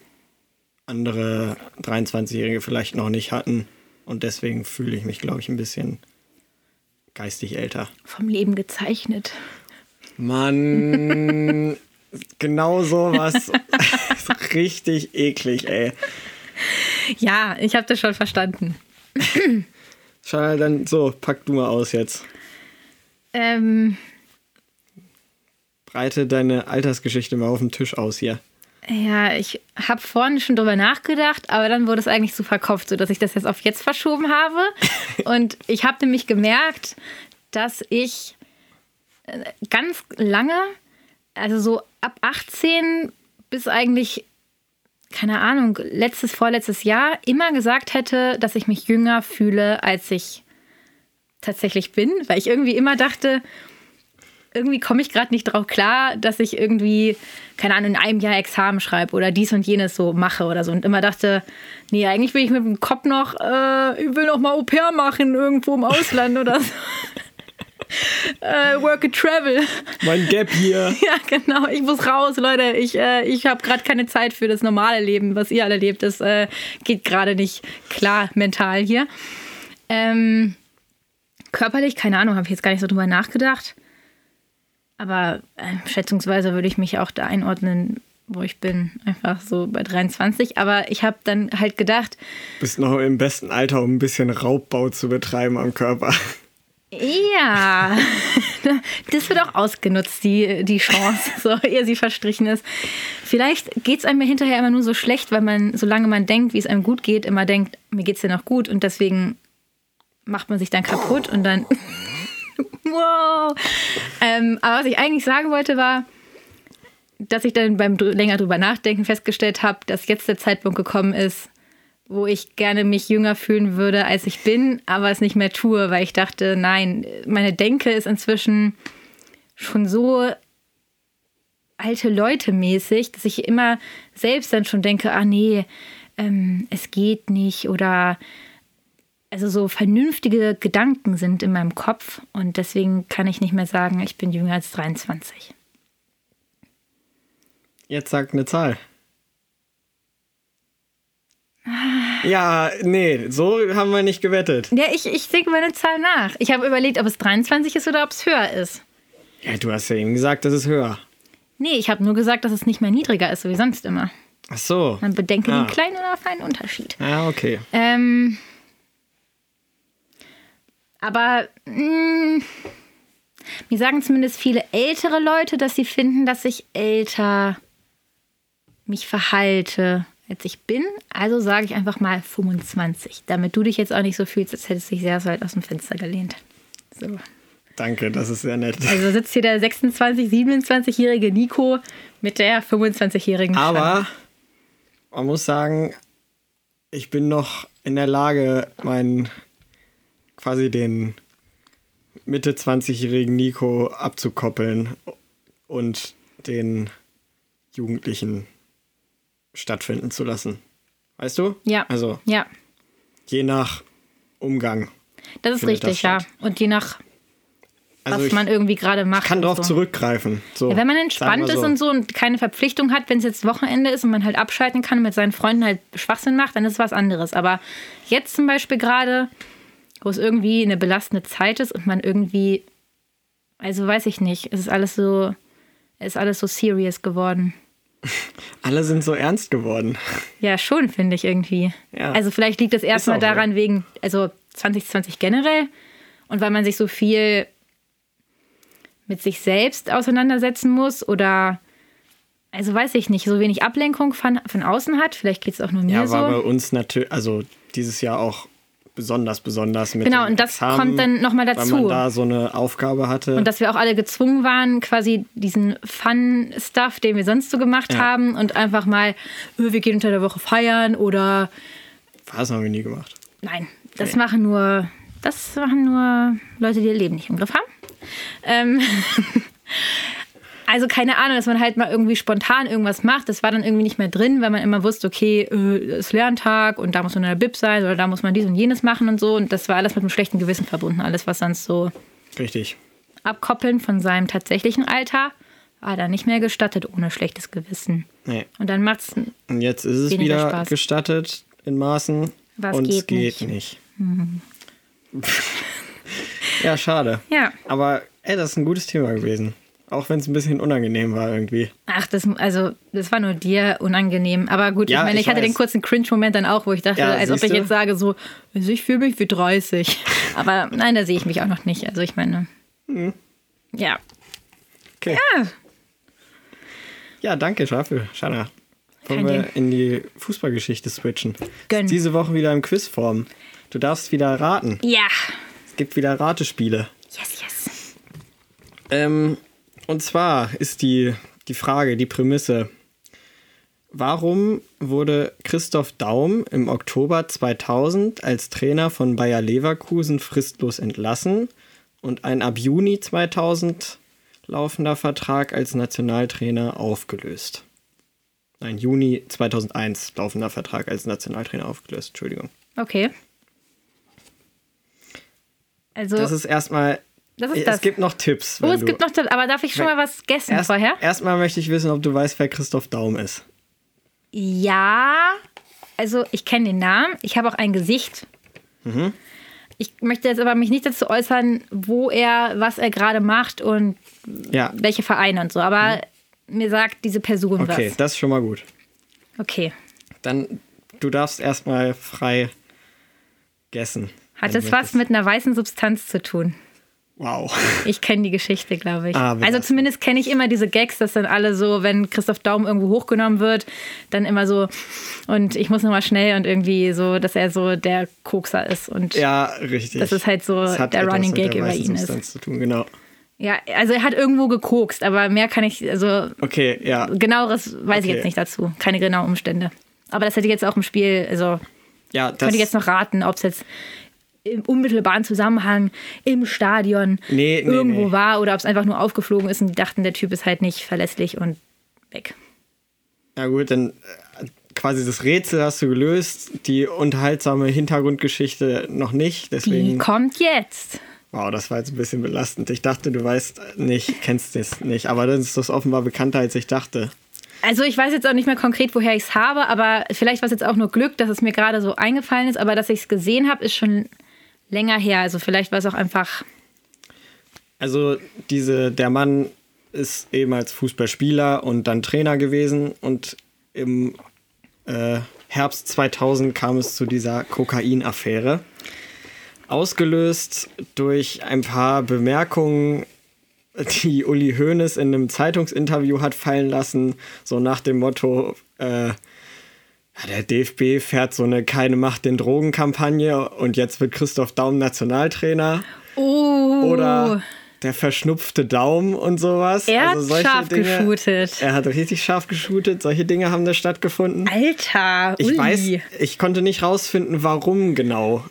andere 23-Jährige vielleicht noch nicht hatten. Und deswegen fühle ich mich, glaube ich, ein bisschen geistig älter. Vom Leben gezeichnet. Mann, genau sowas. Richtig eklig, ey. Ja, ich habe das schon verstanden. Schau dann so, pack du mal aus jetzt. Ähm, Breite deine Altersgeschichte mal auf dem Tisch aus hier. ja, ich habe vorhin schon drüber nachgedacht, aber dann wurde es eigentlich so verkauft, sodass ich das jetzt auf jetzt verschoben habe. Und ich habe nämlich gemerkt, dass ich äh, ganz lange, also so ab 18 bis eigentlich, keine Ahnung, letztes, vorletztes Jahr immer gesagt hätte, dass ich mich jünger fühle, als ich tatsächlich bin, weil ich irgendwie immer dachte, irgendwie komme ich gerade nicht drauf klar, dass ich irgendwie, keine Ahnung, in einem Jahr Examen schreibe oder dies und jenes so mache oder so. Und immer dachte, nee, eigentlich will ich mit dem Kopf noch, äh, ich will noch mal Au pair machen irgendwo im Ausland oder so. äh, work and travel. Mein Gap hier. Ja, genau. Ich muss raus, Leute. Ich, äh, ich habe gerade keine Zeit für das normale Leben, was ihr alle lebt. Das äh, geht gerade nicht klar mental hier. Ähm, körperlich, keine Ahnung, habe ich jetzt gar nicht so drüber nachgedacht. Aber äh, schätzungsweise würde ich mich auch da einordnen, wo ich bin. Einfach so bei 23. Aber ich habe dann halt gedacht, Bist noch im besten Alter, um ein bisschen Raubbau zu betreiben am Körper. Ja, das wird auch ausgenutzt, die, die Chance, so ehe sie verstrichen ist. Vielleicht geht es einem hinterher immer nur so schlecht, weil man, solange man denkt, wie es einem gut geht, immer denkt, mir geht es ja noch gut und deswegen macht man sich dann kaputt und dann. wow! Ähm, aber was ich eigentlich sagen wollte, war, dass ich dann beim länger drüber nachdenken festgestellt habe, dass jetzt der Zeitpunkt gekommen ist, wo ich gerne mich jünger fühlen würde, als ich bin, aber es nicht mehr tue, weil ich dachte, nein, meine Denke ist inzwischen schon so alte Leute mäßig, dass ich immer selbst dann schon denke, ah nee, ähm, es geht nicht oder also so vernünftige Gedanken sind in meinem Kopf und deswegen kann ich nicht mehr sagen, ich bin jünger als 23. Jetzt sag eine Zahl. Ja, nee, so haben wir nicht gewettet. Ja, ich, ich denke meine Zahl nach. Ich habe überlegt, ob es 23 ist oder ob es höher ist. Ja, du hast ja eben gesagt, das ist höher. Nee, ich habe nur gesagt, dass es nicht mehr niedriger ist, so wie sonst immer. Ach so. Man bedenke Ah. den kleinen oder feinen Unterschied. Ja, okay. Ähm, aber mh, mir sagen zumindest viele ältere Leute, dass sie finden, dass ich älter mich verhalte, als ich bin. Also sage ich einfach mal 25, damit du dich jetzt auch nicht so fühlst, als hättest du dich sehr, weit aus dem Fenster gelehnt. So. Danke, das ist sehr nett. Also sitzt hier der 26, 27-jährige Nico mit der 25-jährigen Aber man muss sagen, ich bin noch in der Lage, meinen quasi den Mitte 20-jährigen Nico abzukoppeln und den Jugendlichen stattfinden zu lassen. Weißt du? Ja. Also Ja, je nach Umgang. das ist Findet das richtig, ja. Und je nach, Also was ich man irgendwie gerade macht. kann darauf so. zurückgreifen. So, Ja, wenn man entspannt wir ist und so und keine Verpflichtung hat, wenn es jetzt Wochenende ist und man halt abschalten kann und mit seinen Freunden halt Schwachsinn macht, dann ist es was anderes. Aber jetzt zum Beispiel gerade, wo es irgendwie eine belastende Zeit ist und man irgendwie, also weiß ich nicht, es ist alles so, es ist alles so serious geworden. Alle sind so ernst geworden. Ja, schon, finde ich irgendwie. Ja. Also vielleicht liegt es erstmal daran wegen, also 2020 generell und weil man sich so viel mit sich selbst auseinandersetzen muss oder also weiß ich nicht, so wenig Ablenkung von, von außen hat. Vielleicht geht es auch nur mir Ja, so. war bei uns natürlich, also dieses Jahr auch besonders, besonders mit Genau, und das Examen, kommt dann noch mal Weil dazu. man da so eine Aufgabe hatte. Und dass wir auch alle gezwungen waren, quasi diesen Fun-Stuff, den wir sonst so gemacht Ja. haben und einfach mal, äh, wir gehen unter der Woche feiern oder Was haben wir nie gemacht. Nein, das Okay. machen nur, das machen nur Leute, die ihr Leben nicht im Griff haben. Ähm, also keine Ahnung, dass man halt mal irgendwie spontan irgendwas macht. Das war dann irgendwie nicht mehr drin, weil man immer wusste, okay, äh, es ist Lerntag und da muss man in der Bib sein oder da muss man dies und jenes machen und so. Und das war alles mit einem schlechten Gewissen verbunden. Alles, was sonst so Richtig. abkoppeln von seinem tatsächlichen Alter, war da nicht mehr gestattet ohne schlechtes Gewissen. Nee. Und dann macht's Und jetzt ist es wieder Spaß. gestattet in Maßen. Was und es geht geht nicht. Mhm. nicht. ja, schade. ja. Aber ey, das ist ein gutes Thema gewesen. Auch wenn es ein bisschen unangenehm war irgendwie. Ach, das, also, das war nur dir unangenehm. Aber gut, Ja, ich meine, ich, ich hatte weiß. den kurzen Cringe-Moment dann auch, wo ich dachte, Ja, als ob ich siehste? jetzt sage, so, also ich fühle mich wie 30. Aber nein, da sehe ich mich auch noch nicht. Also ich meine, Mhm. ja. Okay. Ja. Ja, danke dafür, Shanna. Wollen wir in die Fußballgeschichte switchen? Gönn. Diese Woche wieder im Quizform. Du darfst wieder raten. Ja. Es gibt wieder Ratespiele. Yes, yes. Ähm, und zwar ist die, die Frage, die Prämisse. Warum wurde Christoph Daum im Oktober 2000 als Trainer von Bayer Leverkusen fristlos entlassen und ein ab Juni 2000 laufender Vertrag als Nationaltrainer aufgelöst? Nein, Juni 2001 laufender Vertrag als Nationaltrainer aufgelöst. Entschuldigung. Okay. Also, Das ist erstmal. Das ist es das. gibt noch Tipps. oh, es gibt noch, aber darf ich schon mal was gessen Erst, vorher? Erstmal möchte ich wissen, ob du weißt, wer Christoph Daum ist. Ja, also ich kenne den Namen, ich habe auch ein Gesicht. Mhm. Ich möchte jetzt aber mich nicht dazu äußern, wo er, was er gerade macht und Ja, welche Vereine und so. Aber mir sagt diese Person Mhm. okay, was. das ist schon mal gut. Okay. Dann, du darfst erstmal frei gessen. Hat es du was mit einer weißen Substanz zu tun? Wow. Ich kenne die Geschichte, glaube ich. Ah, also zumindest kenne ich immer diese Gags, dass dann alle so, wenn Christoph Daum irgendwo hochgenommen wird, dann immer so und ich muss nochmal schnell und irgendwie so, dass er so der Kokser ist und Ja, richtig. Das ist halt so der Running Gag über ihn ist. Zu tun, genau. ja, also er hat irgendwo gekokst, aber mehr kann ich, also Okay, ja. genaueres weiß ich Okay. jetzt nicht dazu, keine genauen Umstände. Aber das hätte ich jetzt auch im Spiel, also Ja, das, könnte ich jetzt noch raten, ob es jetzt im unmittelbaren Zusammenhang im Stadion Nee, nee, irgendwo nee. war oder ob es einfach nur aufgeflogen ist und die dachten, der Typ ist halt nicht verlässlich und weg. Ja gut, dann äh, quasi das Rätsel hast du gelöst, die unterhaltsame Hintergrundgeschichte noch nicht. Die Deswegen, kommt jetzt. wow, das war jetzt ein bisschen belastend. Ich dachte, du weißt nicht, kennst es nicht, aber dann ist das offenbar bekannter, als ich dachte. Also ich weiß jetzt auch nicht mehr konkret, woher ich es habe, aber vielleicht war es jetzt auch nur Glück, dass es mir gerade so eingefallen ist, aber dass ich es gesehen habe, ist schon länger her. Also vielleicht war es auch einfach. Also diese, der Mann ist eben als Fußballspieler und dann Trainer gewesen und im äh, Herbst 2000 kam es zu dieser Kokain-Affäre. Ausgelöst durch ein paar Bemerkungen, die Uli Hoeneß in einem Zeitungsinterview hat fallen lassen, so nach dem Motto, äh, der DFB fährt so eine Keine Macht den Drogen-Kampagne und jetzt wird Christoph Daum Nationaltrainer. Oh, Oder der verschnupfte Daumen und sowas. er hat Also scharf Dinge, geshootet. Er hat richtig scharf geshootet. Solche Dinge haben da stattgefunden. Alter, Uli. Ich weiß, ich konnte nicht rausfinden, warum genau.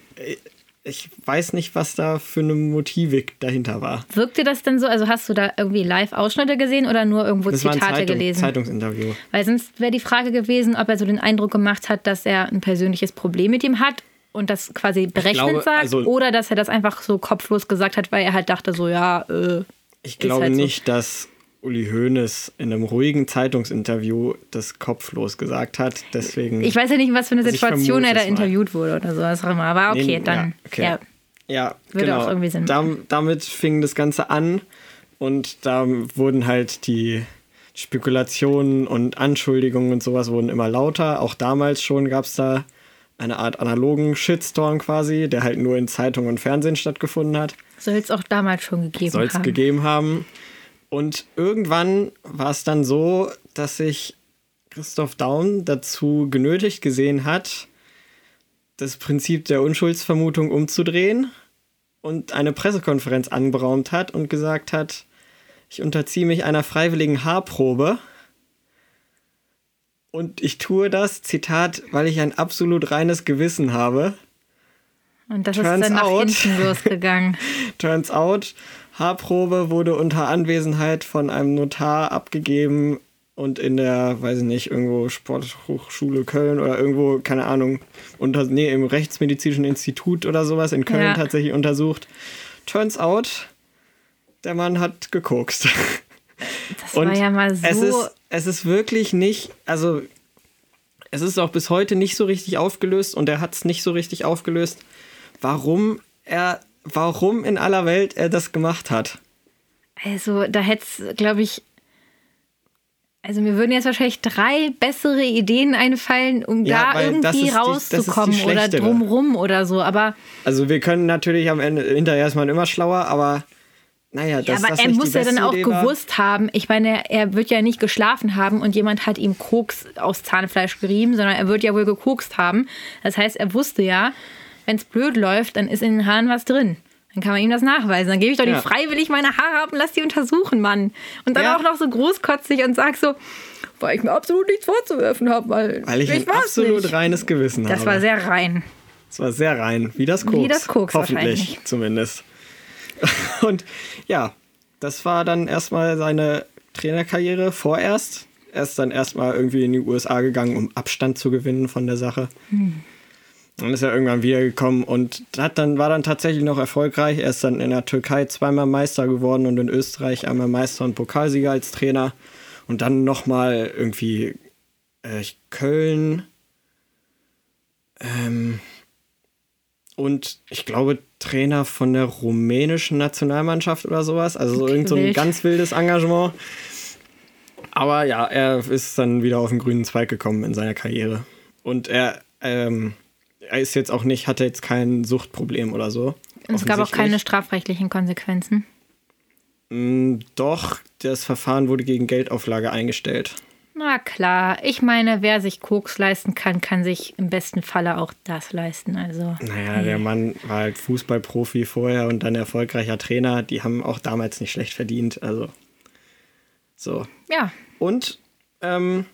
Ich weiß nicht, was da für eine Motivik dahinter war. Wirkte das denn so? Also hast du da irgendwie Live-Ausschnitte gesehen oder nur irgendwo Das war ein Zitate Zeitung, gelesen? Zeitungsinterview. Weil sonst wäre die Frage gewesen, ob er so den Eindruck gemacht hat, dass er ein persönliches Problem mit ihm hat und das quasi berechnet glaube, sagt also- oder dass er das einfach so kopflos gesagt hat, weil er halt dachte so, ja, äh, Ich glaube halt so. nicht, dass Uli Hoeneß in einem ruhigen Zeitungsinterview das kopflos gesagt hat. Deswegen. ich weiß ja nicht, was für eine Also Situation er da interviewt wurde oder sowas auch immer. Aber okay, Nee, dann. ja, okay. Ja. Ja, Würde genau. auch irgendwie Sinn Dam- damit fing das Ganze an und da wurden halt die Spekulationen und Anschuldigungen und sowas wurden immer lauter. Auch damals schon gab es da eine Art analogen Shitstorm quasi, der halt nur in Zeitung und Fernsehen stattgefunden hat. Soll es auch damals schon gegeben Soll es haben. gegeben haben. Und irgendwann war es dann so, dass sich Christoph Daum dazu genötigt gesehen hat, das Prinzip der Unschuldsvermutung umzudrehen und eine Pressekonferenz anberaumt hat und gesagt hat, ich unterziehe mich einer freiwilligen Haarprobe. Und ich tue das, Zitat, weil ich ein absolut reines Gewissen habe. Und das ist Turns dann nach out. hinten losgegangen. Turns out, Haarprobe wurde unter Anwesenheit von einem Notar abgegeben und in der, weiß ich nicht, irgendwo Sporthochschule Köln oder irgendwo, keine Ahnung, unter, nee, im Rechtsmedizinischen Institut oder sowas in Köln Ja. tatsächlich untersucht. Turns out, der Mann hat gekokst. Das war ja mal so. es ist, es ist wirklich nicht, also es ist auch bis heute nicht so richtig aufgelöst und er hat es nicht so richtig aufgelöst, warum er, warum in aller Welt er das gemacht hat. Also, da hätte es, glaube ich. Also, mir würden jetzt wahrscheinlich drei bessere Ideen einfallen, um Ja, da das irgendwie ist die- das ist rauszukommen oder drumrum oder so. Aber, Also wir können natürlich am Ende hinterher ist man immer schlauer, aber naja, ja, dass aber das er muss ja dann auch Idee war. gewusst haben. Ich meine, er wird ja nicht geschlafen haben und jemand hat ihm Koks aus Zahnfleisch gerieben, sondern er wird ja wohl gekokst haben. Das heißt, er wusste ja, wenn es blöd läuft, dann ist in den Haaren was drin. Dann kann man ihm das nachweisen. Dann gebe ich doch Ja. nicht freiwillig meine Haare ab und lass die untersuchen, Mann. Und dann Ja. auch noch so großkotzig und sag so, weil ich mir absolut nichts vorzuwerfen habe, weil, Weil ich, ein war's absolut nicht. reines Gewissen Das habe. war sehr rein. Das war sehr rein, wie das Koks. Wie das Koks Hoffentlich, zumindest. Und ja, das war dann erstmal seine Trainerkarriere vorerst. Er ist dann erstmal irgendwie in die USA gegangen, um Abstand zu gewinnen von der Sache. Dann ist er irgendwann wiedergekommen und hat dann, war dann tatsächlich noch erfolgreich. Er ist dann in der Türkei zweimal Meister geworden und in Österreich einmal Meister und Pokalsieger als Trainer. Und dann nochmal irgendwie äh, Köln, ähm, und ich glaube Trainer von der rumänischen Nationalmannschaft oder sowas. Also so irgend so ein ganz wildes Engagement. Aber ja, er ist dann wieder auf den grünen Zweig gekommen in seiner Karriere. Und er, ähm, er ist jetzt auch nicht, hatte jetzt kein Suchtproblem oder so. Und es gab auch keine strafrechtlichen Konsequenzen. Mm, Doch, das Verfahren wurde gegen Geldauflage eingestellt. Na klar, ich meine, wer sich Koks leisten kann, kann sich im besten Falle auch das leisten. Also, Naja, der Mann war halt Fußballprofi vorher und dann erfolgreicher Trainer. Die haben auch damals nicht schlecht verdient. Also, so. ja, Und ähm,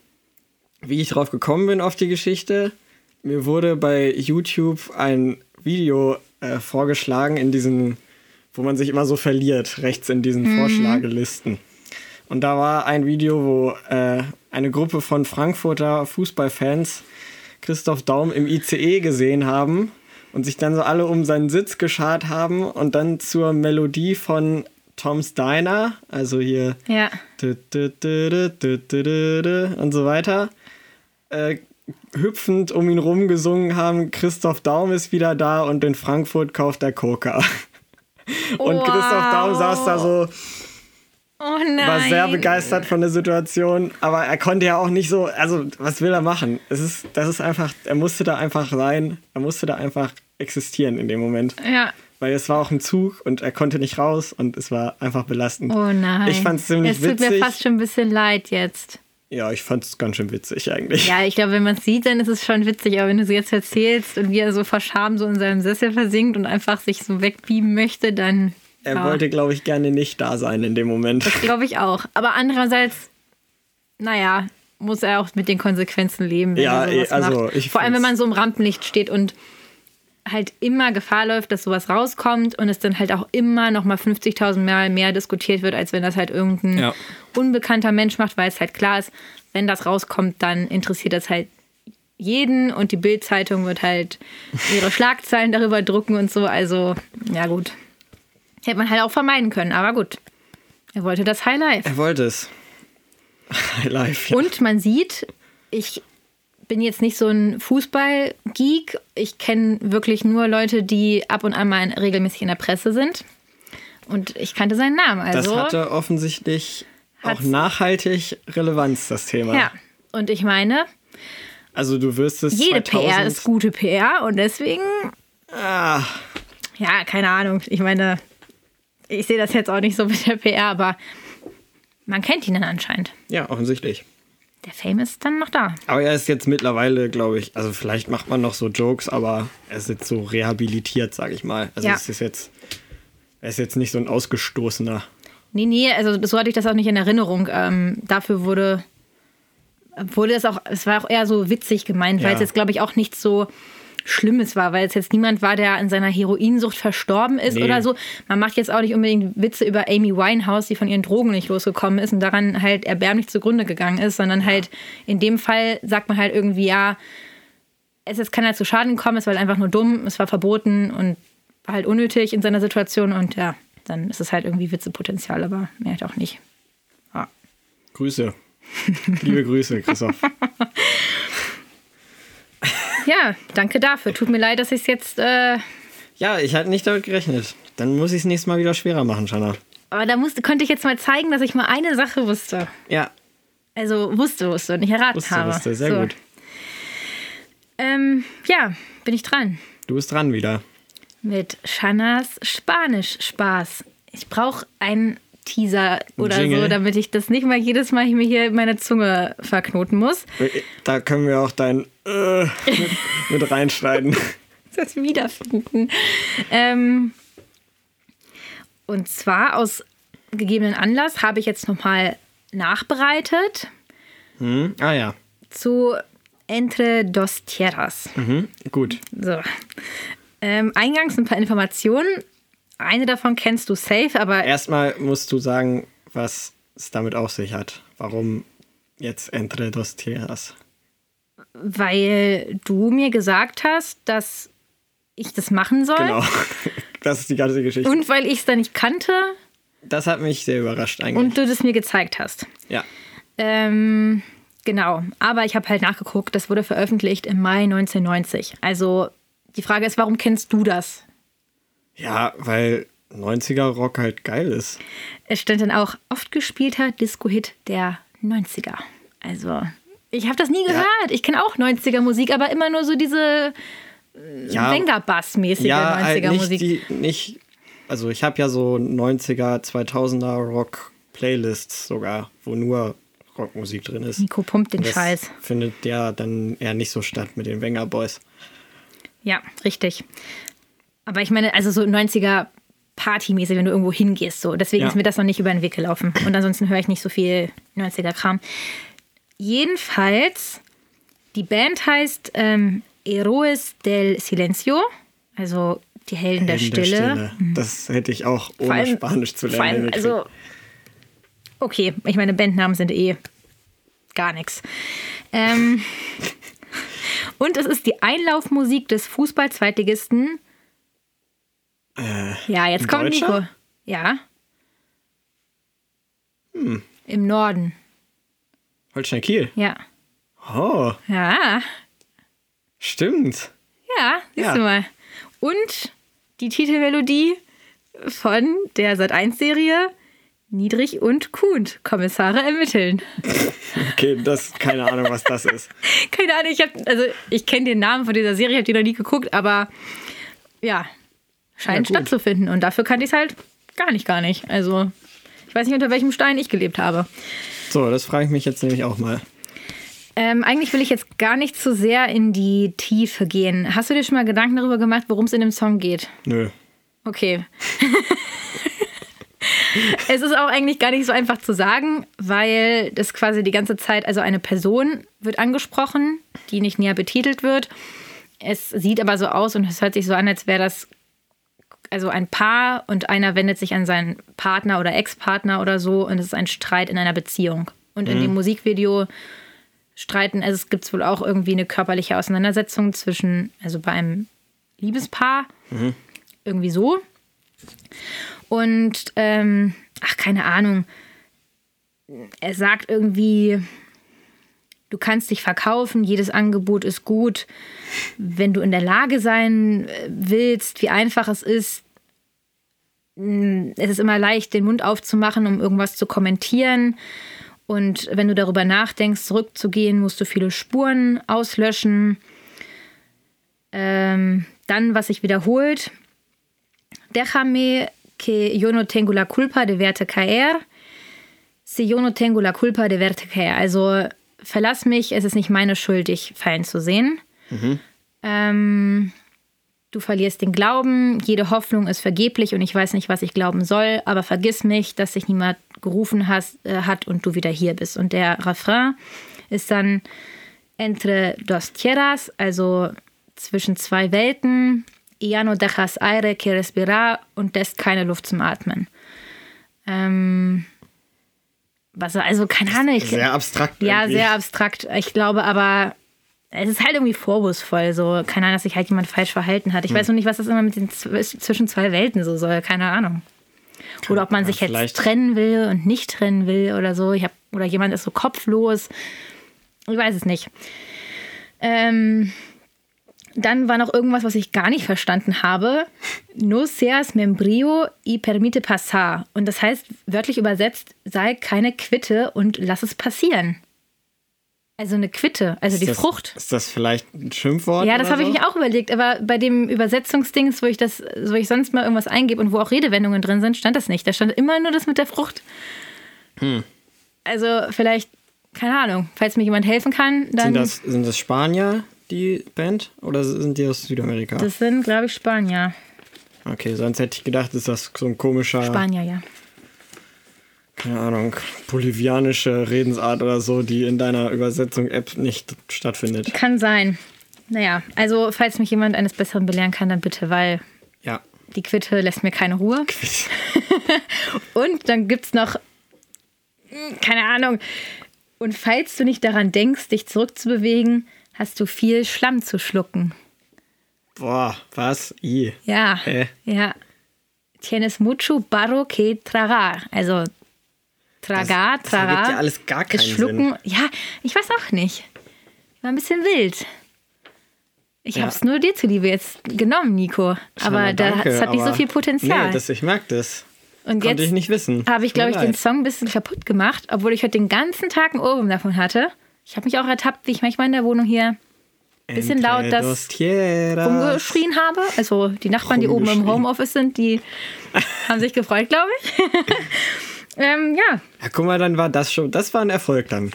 wie ich drauf gekommen bin auf die Geschichte, mir wurde bei YouTube ein Video äh, vorgeschlagen in diesen, wo man sich immer so verliert, rechts in diesen Vorschlagelisten. Und da war ein Video, wo äh, eine Gruppe von Frankfurter Fußballfans Christoph Daum im ICE gesehen haben und sich dann so alle um seinen Sitz geschart haben und dann zur Melodie von Tom's Diner, also hier ja. Und so weiter, äh, hüpfend um ihn rum gesungen haben, Christoph Daum ist wieder da und in Frankfurt kauft er Coca. Und Christoph Daum saß da so, Oh nein. war sehr begeistert von der Situation, aber er konnte ja auch nicht so, also was will er machen? Es ist, das ist einfach, er musste da einfach sein, er musste da einfach existieren in dem Moment. Ja. Weil es war auch ein Zug und er konnte nicht raus und es war einfach belastend. Oh nein. Ich fand es ziemlich Es tut witzig. mir fast schon ein bisschen leid jetzt. Ja, ich fand es ganz schön witzig eigentlich. Ja, ich glaube, wenn man es sieht, dann ist es schon witzig. Aber wenn du es jetzt erzählst und wie er so vor Scham so in seinem Sessel versinkt und einfach sich so wegbeamen möchte, dann. Er ja, wollte, glaube ich, gerne nicht da sein in dem Moment. Glaube ich auch. Aber andererseits, naja, muss er auch mit den Konsequenzen leben. Ja, eh, also macht. ich Vor allem, wenn man so im Rampenlicht steht und halt immer Gefahr läuft, dass sowas rauskommt und es dann halt auch immer noch mal 50.000 Mal mehr diskutiert wird, als wenn das halt irgendein Ja. unbekannter Mensch macht, weil es halt klar ist, wenn das rauskommt, dann interessiert das halt jeden und die Bild-Zeitung wird halt ihre Schlagzeilen darüber drucken und so. Also, ja gut. Hätte man halt auch vermeiden können, aber gut. Er wollte das Highlight. Er wollte es. High Life, ja. Und man sieht, ich bin jetzt nicht so ein Fußball-Geek. Ich kenne wirklich nur Leute, die ab und an mal regelmäßig in der Presse sind. Und ich kannte seinen Namen. das Also, hatte offensichtlich auch nachhaltig Relevanz, das Thema. ja. Und ich meine, Also du wirst es jede 2000... PR ist gute PR und deswegen, Ah, ja, keine Ahnung. Ich meine, ich sehe das jetzt auch nicht so mit der PR, aber man kennt ihn dann anscheinend. ja, offensichtlich. Der Fame ist dann noch da. Aber er ist jetzt mittlerweile, glaube ich, also vielleicht macht man noch so Jokes, aber er ist jetzt so rehabilitiert, sage ich mal. Also Ja. es ist jetzt, er ist jetzt nicht so ein Ausgestoßener. Nee, nee, also so hatte ich das auch nicht in Erinnerung. Ähm, dafür wurde, wurde es auch, es war auch eher so witzig gemeint, weil Ja. es jetzt, glaube ich, auch nichts so Schlimmes war, weil es jetzt niemand war, der an seiner Heroinsucht verstorben ist Nee. oder so. Man macht jetzt auch nicht unbedingt Witze über Amy Winehouse, die von ihren Drogen nicht losgekommen ist und daran halt erbärmlich zugrunde gegangen ist, sondern halt in dem Fall sagt man halt irgendwie, ja, es ist keiner zu Schaden gekommen, es war halt einfach nur dumm, es war verboten und war halt unnötig in seiner Situation und ja, dann ist es halt irgendwie Witzepotenzial, aber mehr halt auch nicht. Ja. Grüße. Liebe Grüße, Christoph. ja, danke dafür. Tut mir leid, dass ich es jetzt, äh, Ja, ich hatte nicht damit gerechnet. Dann muss ich es nächstes Mal wieder schwerer machen, Shanna. aber da musste, konnte ich jetzt mal zeigen, dass ich mal eine Sache wusste. Ja, Also wusste, wusste und nicht erraten wusste, habe. wusste. Sehr So. gut. Ähm, ja, bin ich dran. Du bist dran wieder. Mit Shannas Spanisch-Spaß. Ich brauche einen Teaser oder Jingle. so, damit ich das nicht mal jedes Mal mir hier meine Zunge verknoten muss. Da können wir auch dein äh, mit, mit reinschneiden. das wiederfinden. Ähm, und zwar aus gegebenen Anlass habe ich jetzt nochmal nachbereitet Hm? Ah ja, zu Entre dos Tierras. mhm. gut. So. Ähm, eingangs ein paar Informationen. Eine davon kennst du safe, aber Erstmal musst du sagen, was es damit auf sich hat. Warum jetzt Entre dos Tierras? weil du mir gesagt hast, dass ich das machen soll Genau. Das ist die ganze Geschichte. und weil ich es dann nicht kannte Das hat mich sehr überrascht eigentlich. und du das mir gezeigt hast. ja. Ähm, genau, aber ich habe halt nachgeguckt, das wurde veröffentlicht im Mai 1990. Also die Frage ist, warum kennst du das? Ja, weil 90er Rock halt geil ist. Es stand dann auch oft gespielter Disco-Hit der 90er. Also, ich habe das nie gehört. Ich kenne auch 90er Musik, aber immer nur so diese ja, Wenger-Bass-mäßige ja, halt 90er nicht Musik. die, nicht, also ich habe ja so 90er, 2000er Rock-Playlists sogar, wo nur Rockmusik drin ist. Nico pumpt den Scheiß. findet der dann eher nicht so statt mit den Wenger Boys. Ja, richtig. Aber ich meine, also so 90er Partymäßig, wenn du irgendwo hingehst. So. Deswegen Ja. ist mir das noch nicht über den Weg gelaufen. Und ansonsten höre ich nicht so viel 90er Kram. Jedenfalls, die Band heißt ähm, Heroes del Silencio, also die Helden, der, Helden Stille. Das hätte ich auch ohne allem- Spanisch zu Vor lernen. allem, also, okay, ich meine, Bandnamen sind eh gar nichts. Ähm, und es ist die Einlaufmusik des Fußball-Zweitligisten. Ja, jetzt kommt? Nico. Ja. Im Norden. Holstein Kiel. Ja. Oh, Ja. stimmt. Ja, siehst Ja. du mal. Und die Titelmelodie von der Sat1-Serie Niedrig und Kuhn, Kommissare ermitteln. Okay, das keine Ahnung, was das ist. Keine Ahnung, ich habe also ich kenne den Namen von dieser Serie, habe die noch nie geguckt, aber ja, scheint Ja, stattzufinden und dafür kannte ich es halt gar nicht, gar nicht. Also ich weiß nicht, unter welchem Stein ich gelebt habe. So, das frage ich mich jetzt nämlich auch mal. Ähm, eigentlich will ich jetzt gar nicht zu sehr in die Tiefe gehen. Hast du dir schon mal Gedanken darüber gemacht, worum es in dem Song geht? Nö. Okay. es ist auch eigentlich gar nicht so einfach zu sagen, weil das quasi die ganze Zeit, also eine Person wird angesprochen, die nicht näher betitelt wird. Es sieht aber so aus und es hört sich so an, als wäre das also ein Paar und einer wendet sich an seinen Partner oder Ex-Partner oder so und es ist ein Streit in einer Beziehung. Und in dem Musikvideo streiten, also es gibt wohl auch irgendwie eine körperliche Auseinandersetzung zwischen, also bei einem Liebespaar, irgendwie so. Und, ähm, ach, keine Ahnung. Er sagt irgendwie, du kannst dich verkaufen, jedes Angebot ist gut. Wenn du in der Lage sein äh, willst, wie einfach es ist, mh, es ist immer leicht, den Mund aufzumachen, um irgendwas zu kommentieren. Und wenn du darüber nachdenkst, zurückzugehen, musst du viele Spuren auslöschen. Ähm, dann, was sich wiederholt. Déjame que yo no tengo la culpa de verte caer. Si yo no tengo la culpa de verte caer. Also verlass mich, es ist nicht meine Schuld, dich fallen zu sehen. Ähm, du verlierst den Glauben, jede Hoffnung ist vergeblich und ich weiß nicht, was ich glauben soll, aber vergiss mich, dass sich niemand gerufen has, äh, hat und du wieder hier bist. Und der Refrain ist dann entre dos tierras, also zwischen zwei Welten. Ya no dejas aire que respirar und lässt keine Luft zum Atmen. Ähm, was, also keine Ahnung. Ich, Sehr abstrakt. ja, irgendwie. sehr abstrakt. Ich glaube aber, es ist halt irgendwie vorwurfsvoll. So, keine Ahnung, dass sich halt jemand falsch verhalten hat. Ich Hm. weiß noch nicht, was das immer mit den zw- zwischen zwei Welten so soll. Keine Ahnung. Oder ob man ja, sich jetzt vielleicht- trennen will und nicht trennen will oder so. Ich hab, oder jemand ist so kopflos. Ich weiß es nicht. Ähm, dann war noch irgendwas, was ich gar nicht verstanden habe. No seas membrio y permite pasar. Und das heißt, wörtlich übersetzt, sei keine Quitte und lass es passieren. Also eine Quitte, also Ist die das, Frucht. Ist das vielleicht ein Schimpfwort? Ja, das habe ich so? mir auch überlegt, aber bei dem Übersetzungsdings, wo ich das, wo ich sonst mal irgendwas eingebe und wo auch Redewendungen drin sind, stand das nicht. Da stand immer nur das mit der Frucht. Hm. Also vielleicht, keine Ahnung, falls mir jemand helfen kann, dann. Sind das, sind das Spanier, die Band? Oder sind die aus Südamerika? das sind, glaube ich, Spanier. okay, sonst hätte ich gedacht, ist das so ein komischer, Spanier, ja. keine Ahnung, bolivianische Redensart oder so, die in deiner Übersetzung-App nicht stattfindet. Kann sein. Naja, also falls mich jemand eines Besseren belehren kann, dann bitte, weil Ja. die Quitte lässt mir keine Ruhe. Und dann gibt es noch, hm, keine Ahnung. Und falls du nicht daran denkst, dich zurückzubewegen, hast du viel Schlamm zu schlucken. Boah, was? I. Ja. Hä? Ja. Tienes mucho barro que tragar. Also tragar, das tragar. ergibt ja alles gar keinen schlucken. Ja, ich weiß auch nicht. War ein bisschen wild. Ich Ja. habe es nur dir zuliebe jetzt genommen, Nico. Aber da, das hat nicht so viel Potenzial. Nee, das, ich merke das. Und Konnte jetzt ich nicht wissen. habe ich, glaube ich, den. Song ein bisschen kaputt gemacht, obwohl ich heute den ganzen Tag einen Ohrwurm davon hatte. Ich habe mich auch ertappt, wie ich manchmal in der Wohnung hier bisschen laut das rumgeschrien habe. Also die Nachbarn, die oben im. Homeoffice sind, die haben sich gefreut, glaube ich. ähm, ja, Ja, guck mal, dann war das schon, das war ein Erfolg dann.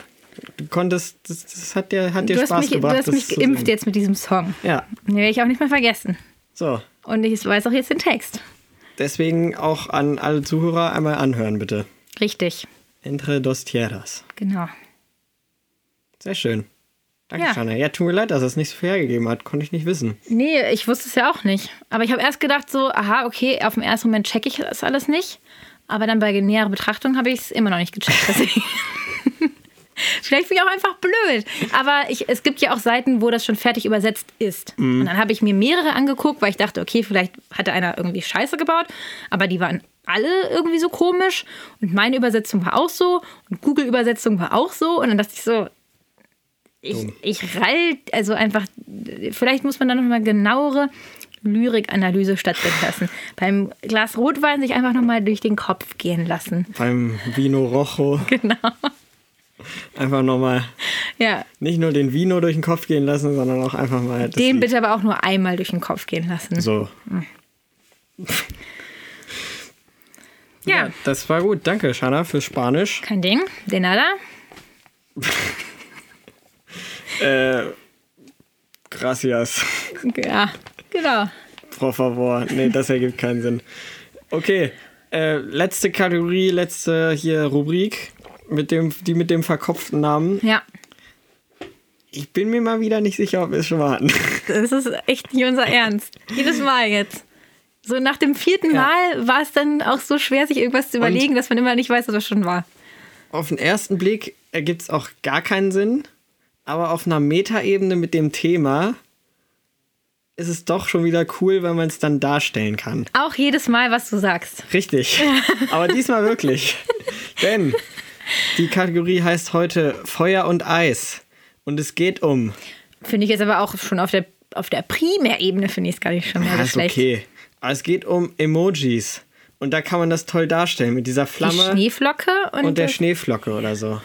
Du konntest, das, das hat dir, hat dir du hast Spaß mich, du gebracht. hast das mich geimpft jetzt mit diesem Song. Ja, Den werde ich auch nicht mehr vergessen. so. Und ich weiß auch jetzt den Text. Deswegen auch an alle Zuhörer einmal anhören, bitte. Richtig, Entre dos tierras. genau. Sehr schön. Danke, Ja. Ja, tut mir leid, dass es nicht so hergegeben hat. Konnte ich nicht wissen. Nee, ich wusste es ja auch nicht. Aber ich habe erst gedacht so, aha, okay, auf den ersten Moment checke ich das alles nicht. Aber dann bei näherer Betrachtung habe ich es immer noch nicht gecheckt. Vielleicht bin ich auch einfach blöd. Aber ich, es gibt ja auch Seiten, wo das schon fertig übersetzt ist. Und dann habe ich mir mehrere angeguckt, weil ich dachte, okay, vielleicht hatte einer irgendwie Scheiße gebaut. Aber die waren alle irgendwie so komisch. Und meine Übersetzung war auch so. Und Google-Übersetzung war auch so. Und dann dachte ich so, ich, ich rall, also einfach, vielleicht muss man da nochmal genauere Lyrikanalyse stattfinden lassen. Beim Glas Rotwein sich einfach nochmal durch den Kopf gehen lassen. Beim Vino Rojo Genau. einfach nochmal Ja, nicht nur den Vino durch den Kopf gehen lassen, sondern auch einfach mal den Lied. bitte aber auch nur einmal durch den Kopf gehen lassen. So. Ja, Das war gut. Danke, Shanna, fürs Spanisch. kein Ding. De nada. Äh, gracias. Ja, genau. Por favor. Nee, das ergibt keinen Sinn. Okay. Äh, letzte Kategorie, letzte hier Rubrik. Mit dem, die mit dem verkopften Namen. Ja, Ich bin mir mal wieder nicht sicher, ob wir es schon mal hatten. das ist echt nicht unser Ernst. Jedes Mal jetzt. So nach dem vierten Ja. Mal war es dann auch so schwer, sich irgendwas zu überlegen, dass man immer nicht weiß, was es schon war. Auf den ersten Blick ergibt es auch gar keinen Sinn, aber auf einer Metaebene mit dem Thema ist es doch schon wieder cool, wenn man es dann darstellen kann. Auch jedes Mal, was du sagst. Richtig. Aber diesmal wirklich. Denn die Kategorie heißt heute Feuer und Eis. Und es geht um. Finde ich jetzt aber auch schon auf der, auf der Primärebene, finde ich es gar nicht schon mehr Ja, so ist schlecht. okay. Aber es geht um Emojis. Und da kann man das toll darstellen mit dieser Die Flamme Schneeflocke und, und der Schneeflocke oder so.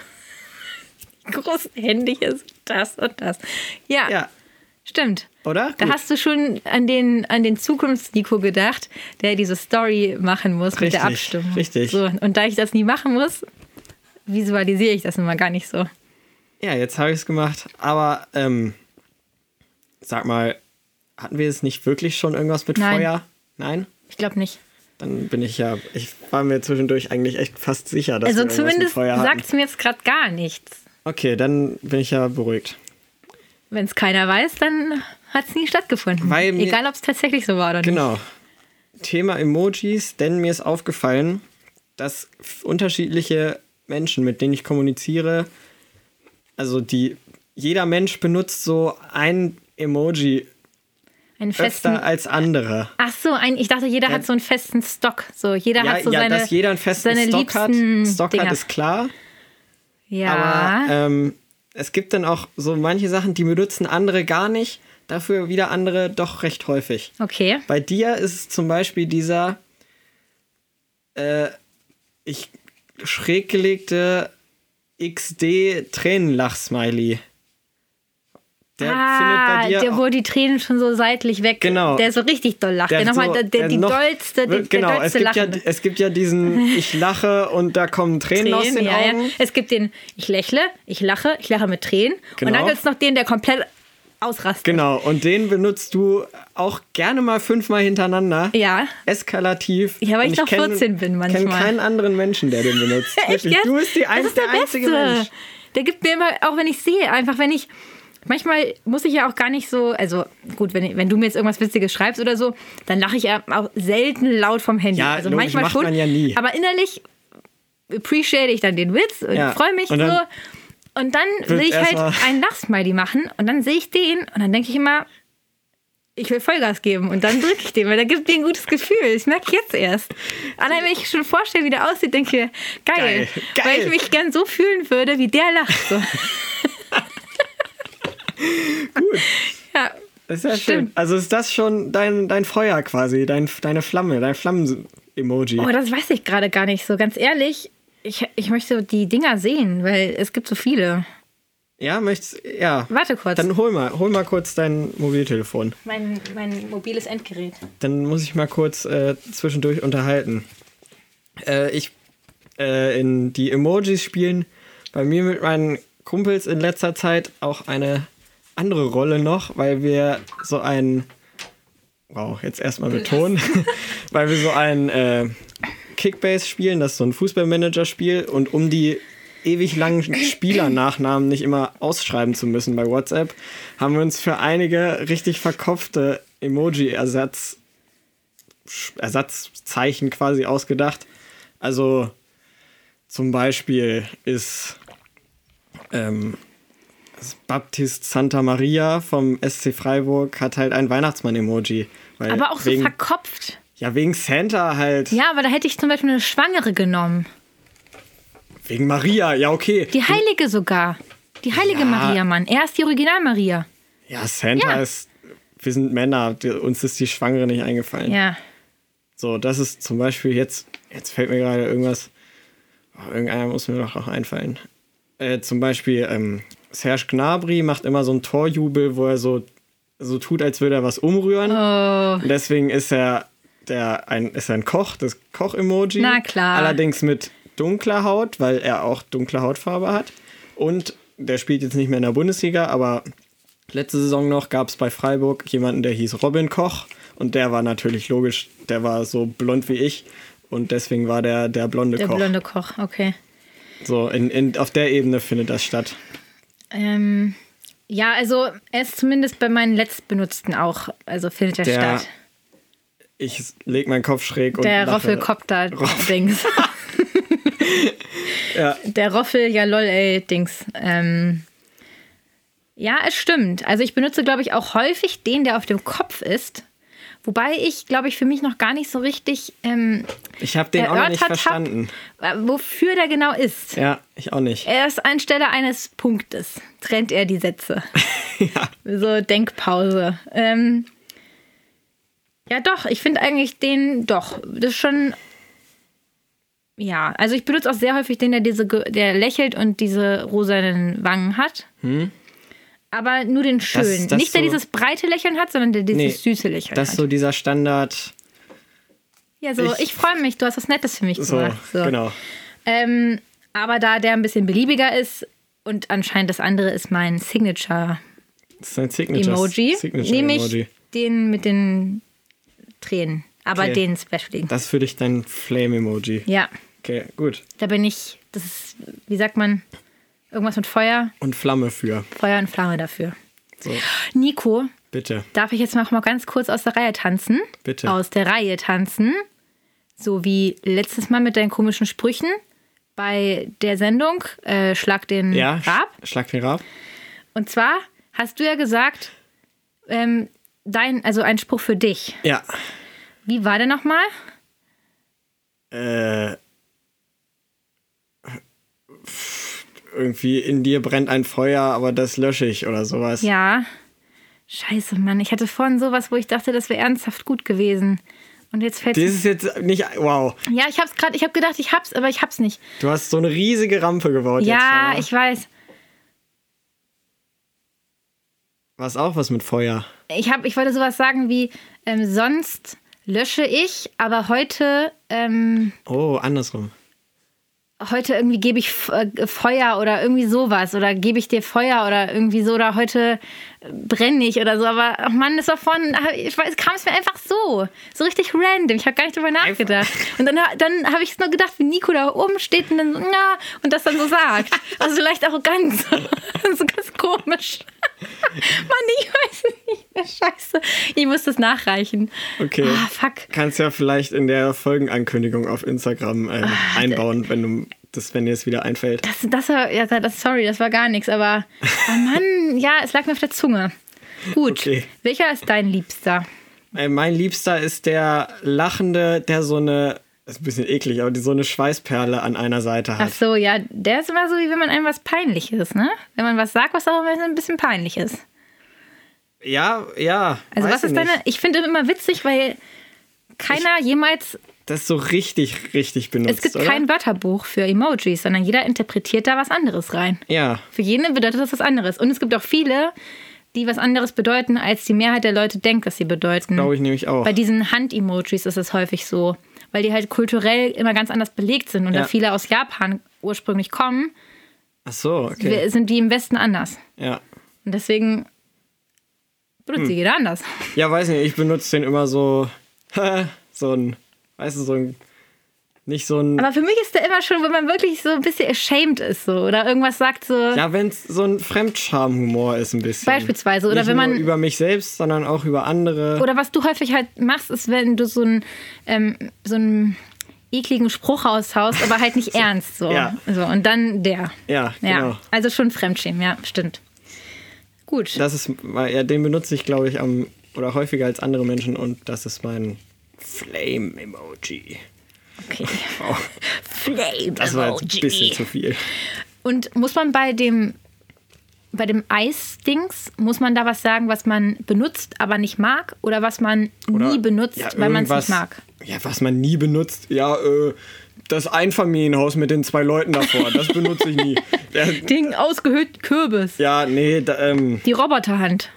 großhändiges das und das. Ja, Ja, stimmt. oder? Da Gut. hast du schon an den, an den Zukunfts-Nico gedacht, der diese Story machen muss mit der Richtig, Abstimmung. richtig. So, und da ich das nie machen muss, visualisiere ich das immer gar nicht so. Ja, jetzt habe ich es gemacht. Aber ähm, sag mal, hatten wir es nicht wirklich schon irgendwas mit Nein. Feuer? Nein? Ich glaube nicht. Dann bin ich ja, ich war mir zwischendurch eigentlich echt fast sicher, dass Also wir irgendwas mit zumindest Feuer hatten. sagt es mir jetzt gerade gar nichts. Okay, dann bin ich ja beruhigt. Wenn es keiner weiß, dann hat es nie stattgefunden. Weil Egal, ob es tatsächlich so war oder nicht. Genau. Thema Emojis, denn mir ist aufgefallen, dass unterschiedliche Menschen, mit denen ich kommuniziere, also die, jeder Mensch benutzt so ein Emoji Einen festen. öfter als andere. Ach so, ein, ich dachte, jeder hat so einen festen Stock. So, jeder Ja, hat so ja seine. dass jeder einen festen seine Stock hat. Stock Dinger. hat, ist klar. Ja. Aber ähm, es gibt dann auch so manche Sachen, die benutzen andere gar nicht, dafür wieder andere doch recht häufig. okay. Bei dir ist es zum Beispiel dieser äh, ich schräg gelegte XD-Tränenlach-Smiley. Der ah, findet bei dir. der, wo die Tränen schon so seitlich weg. Genau. Der so richtig doll lacht. Der, nochmal, so- der, der, die noch- dollste, der, genau, der es dollste gibt, ja, es gibt ja diesen Ich lache und da kommen Tränen, aus den ja, Augen. ja. Es gibt den, ich lächle, ich lache, ich lache mit Tränen. Und Genau. dann gibt es noch den, der komplett ausrastet. Genau, und den benutzt du auch gerne mal fünfmal hintereinander. Ja. Eskalativ. Ja, weil Und ich noch kenn- 14 bin manchmal. kenne keinen anderen Menschen, der den benutzt. Echt? Du bist die ein, ist der, einzige. Mensch. Der gibt mir immer, auch wenn ich sehe, einfach wenn ich. Manchmal muss ich ja auch gar nicht so, also gut, wenn, wenn du mir jetzt irgendwas Witziges schreibst oder so, dann lache ich ja auch selten laut vom Handy. Ja, also logisch, manchmal macht schon. man ja nie. Aber innerlich appreciate ich dann den Witz und Ja, freue mich und so. Und dann will ich halt einen Lachsmiley machen und dann sehe ich den und dann denke ich immer, ich will Vollgas geben und dann drücke ich den, weil der gibt dir ein gutes Gefühl. Das merke ich jetzt erst. Allein wenn ich schon vorstelle, wie der aussieht, denke ich mir, geil. Geil, geil. Weil ich mich gern so fühlen würde, wie der lacht. So. Gut. Ja, Das ist ja schön. Stimmt. Also ist das schon dein, dein Feuer quasi, dein, deine Flamme, dein Flammen-Emoji. oh, das weiß ich gerade gar nicht so. Ganz ehrlich, ich, ich möchte die Dinger sehen, weil es gibt so viele. Ja, möchtest ja. Warte kurz. Dann hol mal, hol mal kurz dein Mobiltelefon. Mein, mein mobiles Endgerät. Dann muss ich mal kurz äh, zwischendurch unterhalten. Äh, ich äh, in die Emojis spielen bei mir mit meinen Kumpels in letzter Zeit auch eine andere Rolle noch, weil wir so ein wow, jetzt erstmal betonen, weil wir so ein äh, Kickbase spielen, das ist so ein Fußballmanager-Spiel und um die ewig langen Spielernachnamen nicht immer ausschreiben zu müssen bei WhatsApp, haben wir uns für einige richtig verkopfte Emoji-Ersatz Ersatzzeichen quasi ausgedacht. Also zum Beispiel ist ähm, Baptist Santa Maria vom SC Freiburg hat halt ein Weihnachtsmann-Emoji. Aber auch so wegen, verkopft. Ja, wegen Santa halt. Ja, aber da hätte ich zum Beispiel eine Schwangere genommen. Wegen Maria, ja, okay. Die Heilige sogar. Die heilige Ja. Maria, Mann. Er ist die Original-Maria. Ja, Santa Ja. ist. Wir sind Männer, uns ist die Schwangere nicht eingefallen. Ja. So, das ist zum Beispiel jetzt. Jetzt fällt mir gerade irgendwas. Oh, irgendeiner muss mir doch auch einfallen. Äh, zum Beispiel, ähm, Serge Gnabry macht immer so einen Torjubel, wo er so, so tut, als würde er was umrühren. Oh. Und deswegen ist er, der, ein, ist er ein Koch, das Koch-Emoji. Na klar. Allerdings mit dunkler Haut, weil er auch dunkle Hautfarbe hat. Und der spielt jetzt nicht mehr in der Bundesliga, aber letzte Saison noch gab es bei Freiburg jemanden, der hieß Robin Koch. Und der war natürlich logisch, der war so blond wie ich. Und deswegen war der der blonde Der Koch. blonde Koch, okay. So, in, in, auf der Ebene findet das statt. Ähm, ja, also er ist zumindest bei meinen letztbenutzten auch. Also findet er Der statt. Ich leg meinen Kopf schräg und Der. Roffelkopter-Dings. Ja. Der Roffel, ja lol, ey, Dings. Ähm, ja, es stimmt. Also ich benutze, glaube ich, auch häufig den, der auf dem Kopf ist. Wobei ich, glaube ich, für mich noch gar nicht so richtig ähm, Ich habe den auch noch nicht verstanden. hab, äh, wofür der genau ist. Ja, ich auch nicht. Erst anstelle eines Punktes trennt er die Sätze. ja. So Denkpause. Ähm, ja, doch, ich finde eigentlich den doch. Das ist schon. Ja, also ich benutze auch sehr häufig den, der diese, der lächelt und diese rosanen Wangen hat. Aber nur den schönen. Hm? das Nicht der so- dieses breite Lächeln hat, sondern der dieses Nee, süße Lächeln Das ist hat. so dieser Standard. ja, so, ich, ich- freue mich, du hast was Nettes für mich So, gemacht. So. genau. Ähm, aber da der ein bisschen beliebiger ist und anscheinend das andere ist mein Signature Das ist ein Signature. Emoji, Signature nehme ich Emoji. den mit den Tränen. Aber Okay. den Specialing. Das ist für dich dein Flame-Emoji. Ja, Okay, gut. da bin ich, das ist, wie sagt man, irgendwas mit Feuer, Und Flamme für. Feuer und Flamme dafür. So, Nico, bitte. darf ich jetzt noch mal ganz kurz aus der Reihe tanzen? Bitte. Aus der Reihe tanzen. So wie letztes Mal mit deinen komischen Sprüchen bei der Sendung äh, Schlag den Ja, Rab. sch- Schlag den Rab. Und zwar hast du ja gesagt, ähm, dein, also ein Spruch für dich. Ja. Wie war der nochmal? Äh. Irgendwie in dir brennt ein Feuer, aber das lösche ich oder sowas. Ja. Scheiße, Mann. Ich hatte vorhin sowas, wo ich dachte, das wäre ernsthaft gut gewesen. Und jetzt fällt Das ist jetzt nicht. Wow. Ja, ich hab's gerade, ich habe gedacht, ich hab's, aber ich hab's nicht. Du hast so eine riesige Rampe gebaut jetzt. ja, ich weiß. Was auch was mit Feuer. Ich, hab, ich wollte sowas sagen wie, ähm, sonst lösche ich, aber heute, ähm, Oh, andersrum. Heute irgendwie gebe ich äh, Feuer oder irgendwie sowas oder gebe ich dir Feuer oder irgendwie so oder heute brenne ich oder so. Aber ach Mann, das war vorhin, ich weiß, kam es mir einfach so. So richtig random. Ich habe gar nicht drüber nachgedacht. Und dann, dann habe ich es nur gedacht, wie Nico da oben steht und dann so, na, und das dann so sagt. Also vielleicht arrogant. so ganz komisch. Mann, ich weiß nicht mehr. Scheiße. Ich muss das nachreichen. Okay. Ah, fuck. Kannst ja vielleicht in der Folgenankündigung auf Instagram ähm, Ah, einbauen, wenn du das, wenn dir es wieder einfällt. Das, das war, ja, das, sorry, das war gar nichts, aber oh Mann, ja, es lag mir auf der Zunge. Gut. Okay. Welcher ist dein Liebster? Äh, mein Liebster ist der Lachende, der so eine, das ist ein bisschen eklig, aber die so eine Schweißperle an einer Seite Ach hat. so, ja, der ist immer so, wie wenn man einem was Peinliches, ne? Wenn man was sagt, was auch immer ein bisschen peinlich ist. Ja, ja. Also, was ist ich deine. nicht. Ich finde immer witzig, weil keiner jemals das so richtig, richtig benutzt, Es gibt oder? kein Wörterbuch für Emojis, sondern jeder interpretiert da was anderes rein. Ja, Für jeden bedeutet das was anderes. Und es gibt auch viele, die was anderes bedeuten, als die Mehrheit der Leute denkt, dass sie bedeuten. glaube ich nämlich auch. Bei diesen Hand-Emojis ist es häufig so, weil die halt kulturell immer ganz anders belegt sind und Ja. da viele aus Japan ursprünglich kommen, Ach so, okay. sind die im Westen anders. Ja. Und deswegen benutzt Hm. jeder anders. ja, weiß nicht, ich benutze den immer so, so ein, weißt du, so ein, nicht so ein, Aber für mich ist der immer schon, wenn man wirklich so ein bisschen ashamed ist so oder irgendwas sagt so. ja, wenn es so ein Fremdscham-Humor ist ein bisschen. Beispielsweise, oder nicht wenn man- Nur über mich selbst, sondern auch über andere. Oder was du häufig halt machst, ist, wenn du so einen, ähm, so einen ekligen Spruch raushaust, aber halt nicht ernst. So. Ja. so. Und dann der. ja, Ja. genau. Also schon Fremdschämen, ja, stimmt. Gut. Das ist, ja, den benutze ich, glaube ich, am, oder häufiger als andere Menschen und das ist mein Flame-Emoji. Okay. Oh, Flame das war jetzt ein bisschen zu viel. Und muss man bei dem bei dem Eis-Dings, muss man da was sagen, was man benutzt, aber nicht mag? Oder was man Oder- nie benutzt, ja, weil man es nicht mag? Ja, was man nie benutzt. Ja, äh, das Einfamilienhaus mit den zwei Leuten davor, das benutze ich nie. Ding ausgehöhlten Kürbis. ja nee, da, ähm, Die Roboterhand.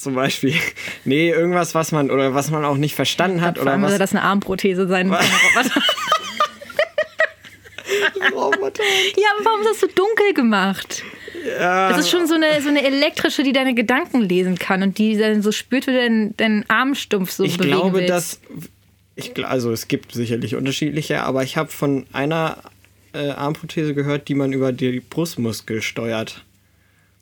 Zum Beispiel. Nee, irgendwas, was man, oder was man auch nicht verstanden hat, oder was. würde das eine Armprothese sein. Roboter. Roboter. ja, aber warum ist das so dunkel gemacht? Ja, Das ist schon so eine, so eine elektrische, die deine Gedanken lesen kann und die dann so spürt, wie du deinen, Armstumpf so ich bewegen glaube, willst. dass. Ich, also es gibt sicherlich unterschiedliche, aber ich habe von einer äh, Armprothese gehört, die man über die Brustmuskel steuert.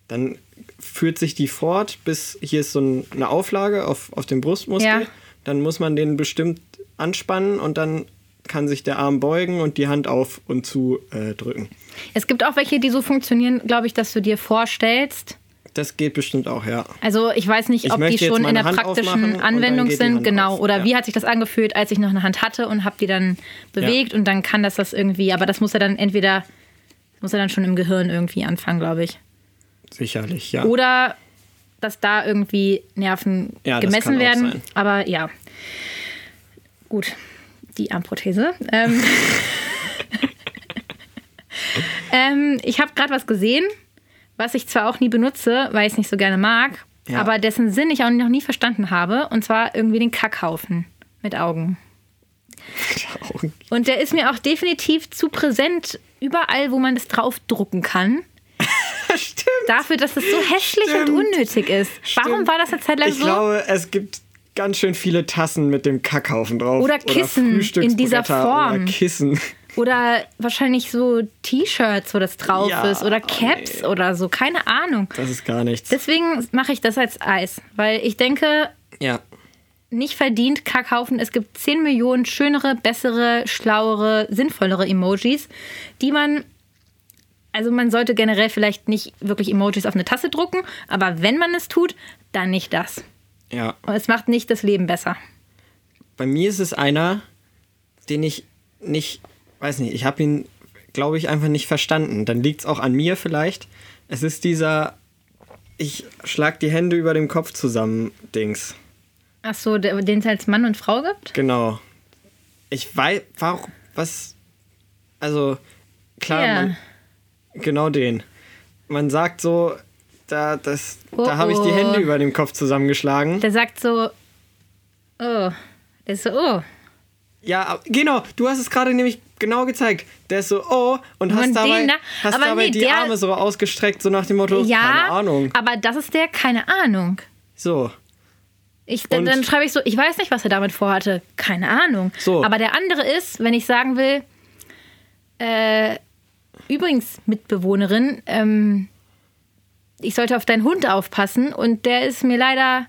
Dann führt sich die fort, bis hier ist so ein, eine Auflage auf, auf dem Brustmuskel. Ja. Dann muss man den bestimmt anspannen und dann kann sich der Arm beugen und die Hand auf und zu äh, drücken. Es gibt auch welche, die so funktionieren, glaube ich, dass du dir vorstellst. Das geht bestimmt auch, ja. Also ich weiß nicht, Ich ob die schon in der Hand praktischen Anwendung sind. Genau. auf, Oder ja. wie hat sich das angefühlt, als ich noch eine Hand hatte und habe die dann bewegt und dann kann das das irgendwie. Aber das muss ja dann entweder, muss ja dann schon im Gehirn irgendwie anfangen, glaube ich. Sicherlich, ja. Oder dass da irgendwie Nerven Ja, gemessen werden. Aber ja. Gut. Die Armprothese. Ähm, ähm, ich habe gerade was gesehen, was ich zwar auch nie benutze, weil ich es nicht so gerne mag, Ja. aber dessen Sinn ich auch noch nie verstanden habe. Und zwar irgendwie den Kackhaufen mit Augen. Und der ist mir auch definitiv zu präsent überall, wo man das draufdrucken kann. Stimmt. Dafür, dass es so hässlich Stimmt. und unnötig ist. Warum Stimmt. war das eine Zeit lang Ich so? glaube, es gibt ganz schön viele Tassen mit dem Kackhaufen drauf. Oder Kissen in dieser Form. Oder Kissen. Oder wahrscheinlich so T-Shirts, wo das drauf Ja, ist. Oder oh Caps nee. oder so. Keine Ahnung. Das ist gar nichts. Deswegen mache ich das als Eis. Weil ich denke, ja. nicht verdient Kackhaufen. Es gibt 10 Millionen schönere, bessere, schlauere, sinnvollere Emojis, die man. Also man sollte generell vielleicht nicht wirklich Emojis auf eine Tasse drucken, aber wenn man es tut, dann nicht das. Ja. Und es macht nicht das Leben besser. Bei mir ist es einer, den ich nicht, weiß nicht, ich habe ihn, glaube ich, einfach nicht verstanden. Dann liegt es auch an mir vielleicht. Es ist dieser, ich schlag die Hände über dem Kopf zusammen Dings. Ach so, den es als Mann und Frau gibt? Genau. Ich weiß, warum, was, also, klar, Ja. man, genau den. Man sagt so, da, das, Oh, da habe ich die oh. Hände über dem Kopf zusammengeschlagen. Der sagt so, oh, der ist so, oh. Ja, genau, du hast es gerade nämlich genau gezeigt. Der ist so, oh, und hast Und dabei, den da- hast aber dabei nee, die der- Arme so ausgestreckt, so nach dem Motto, Ja, keine Ahnung. aber das ist der, keine Ahnung. So, Ich, dann, dann schreibe ich so, ich weiß nicht, was er damit vorhatte. Keine Ahnung. So. Aber der andere ist, wenn ich sagen will, äh, übrigens, Mitbewohnerin, ähm, ich sollte auf deinen Hund aufpassen und der ist mir leider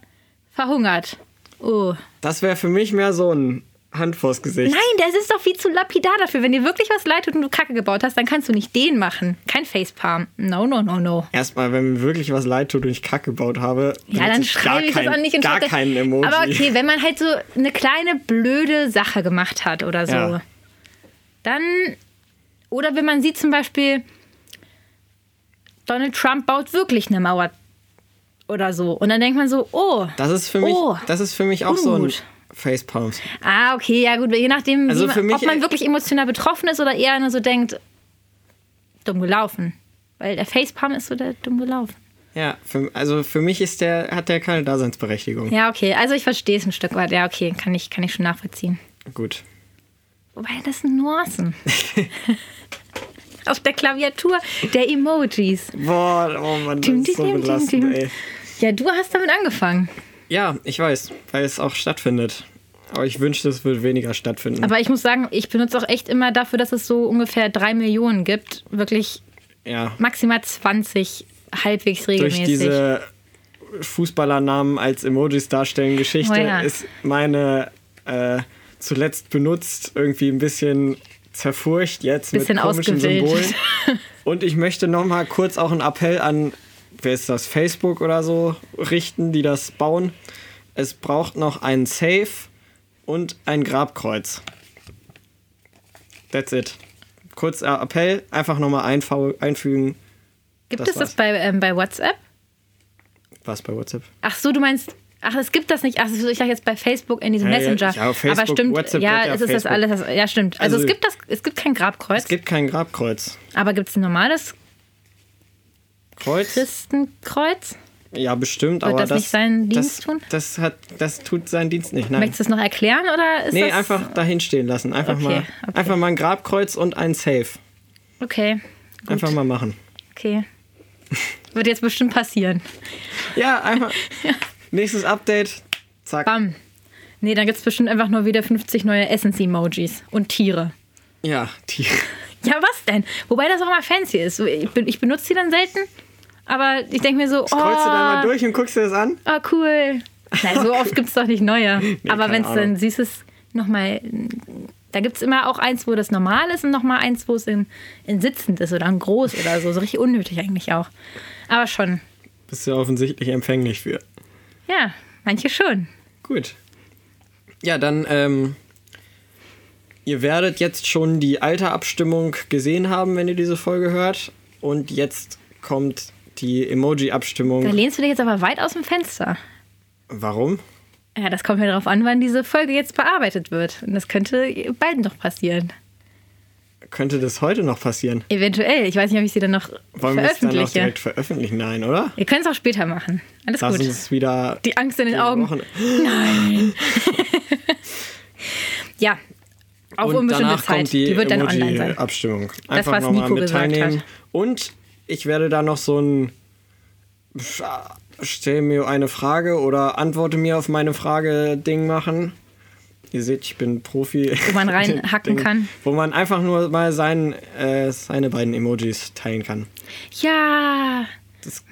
verhungert. Oh. das wäre für mich mehr so ein Hand vors Gesicht. Nein, das ist doch viel zu lapidar dafür. Wenn dir wirklich was leid tut und du Kacke gebaut hast, dann kannst du nicht den machen. Kein Facepalm. No, no, no, no. Erstmal, wenn mir wirklich was leid tut und ich Kacke gebaut habe, Ja, dann ich schreibe ich gar das auch kein- nicht in Gar Schritte. keinen Emoji. Aber okay, wenn man halt so eine kleine blöde Sache gemacht hat oder so, Ja. dann. Oder wenn man sieht zum Beispiel, Donald Trump baut wirklich eine Mauer oder so. Und dann denkt man so, oh, Das ist für mich, Oh, das ist für mich auch so ein Unmut. Facepalms. Ah, okay, ja gut, je nachdem, Also man, ob man wirklich emotional betroffen ist oder eher nur so denkt, dumm gelaufen. Weil der Facepalm ist so der dumm gelaufen. Ja, für, also für mich ist der, hat der keine Daseinsberechtigung. Ja, okay, also ich verstehe es ein Stück weit. Ja, okay, kann ich, kann ich schon nachvollziehen. Gut. Wobei, das sind Nuancen. Auf der Klaviatur der Emojis. Boah, oh Mann, das ist so belastend, ey. Ja, du hast damit angefangen. Ja, ich weiß, weil es auch stattfindet. Aber ich wünschte, es würde weniger stattfinden. Aber ich muss sagen, ich benutze auch echt immer dafür, dass es so ungefähr drei Millionen gibt. Wirklich ja, maximal 20 halbwegs durch regelmäßig. diese Fußballernamen als Emojis darstellen Geschichte Oh ja. ist meine äh, zuletzt benutzt irgendwie ein bisschen zerfurcht jetzt Bisschen mit komischen. Symbolen. Und ich möchte noch mal kurz auch einen Appell an, wer ist das, Facebook oder so, richten, die das bauen. Es braucht noch einen Safe und ein Grabkreuz. That's it. Kurzer Appell, einfach nochmal einfügen. gibt das es das war's. bei, ähm, bei WhatsApp? Was bei WhatsApp? Ach so, du meinst. Ach, es gibt das nicht. Ach, ich dachte jetzt bei Facebook in diesem Ja, ja, Messenger. ja, Facebook, Aber stimmt, WhatsApp ja, ja es ist das alles. Das, ja, stimmt. Also, Also- es gibt das, es gibt kein Grabkreuz, Es gibt kein Grabkreuz. aber gibt es ein normales Kreuz? Christenkreuz? Ja, bestimmt, Wird aber das nicht seinen Dienst das, tun? Das, hat, das tut seinen Dienst nicht, nein. Möchtest du es noch erklären oder ist Nee, das einfach dahin stehen lassen. Einfach, Okay, mal, okay. einfach mal ein Grabkreuz und ein Safe. Okay, Einfach mal machen. okay. Wird jetzt bestimmt passieren. Ja, einfach. Nächstes Update. Zack. Bam. Nee, dann gibt es bestimmt einfach nur wieder 50 neue Essens-Emojis und Tiere. Ja, die. Ja, was denn? Wobei das auch mal fancy ist. Ich, ben- ich benutze die dann selten, aber ich denke mir so, oh, Kreuzt du da mal durch und guckst dir das an? oh cool. Nein, so oft gibt es doch nicht neue. aber keine wenn es dann Ahnung. süßes nochmal, da gibt es immer auch eins, wo das normal ist und nochmal eins, wo es in, in sitzend ist oder in groß oder so. So richtig unnötig eigentlich auch. Aber schon. Bist du offensichtlich empfänglich für. Ja, manche schon. Gut. Ja, dann, ähm, ihr werdet jetzt schon die alte Abstimmung gesehen haben, wenn ihr diese Folge hört. Und jetzt kommt die Da Emoji-Abstimmung. lehnst du dich jetzt aber weit aus dem Fenster. Warum? Ja, das kommt ja darauf an, wann diese Folge jetzt bearbeitet wird. Und das könnte beiden doch passieren. Könnte das heute noch passieren? Eventuell. Ich weiß nicht, ob ich sie dann noch Wollen wir es dann veröffentliche. direkt veröffentlichen? Nein, oder? Ihr könnt es auch später machen. Alles Lass gut. uns wieder. Die Angst in den Augen. Wochen- Ja. Auf unbestimmte Zeit. kommt die, die wird dann online sein. Emoji-Abstimmung. Einfach was nochmal Nico mit gesagt teilnehmen. hat. Und ich werde da noch so ein. Stell mir eine Frage oder antworte mir auf meine Frage Ding machen. Ihr seht, ich bin Profi. Wo man reinhacken kann. Wo man einfach nur mal sein, äh, seine beiden Emojis teilen kann. Ja.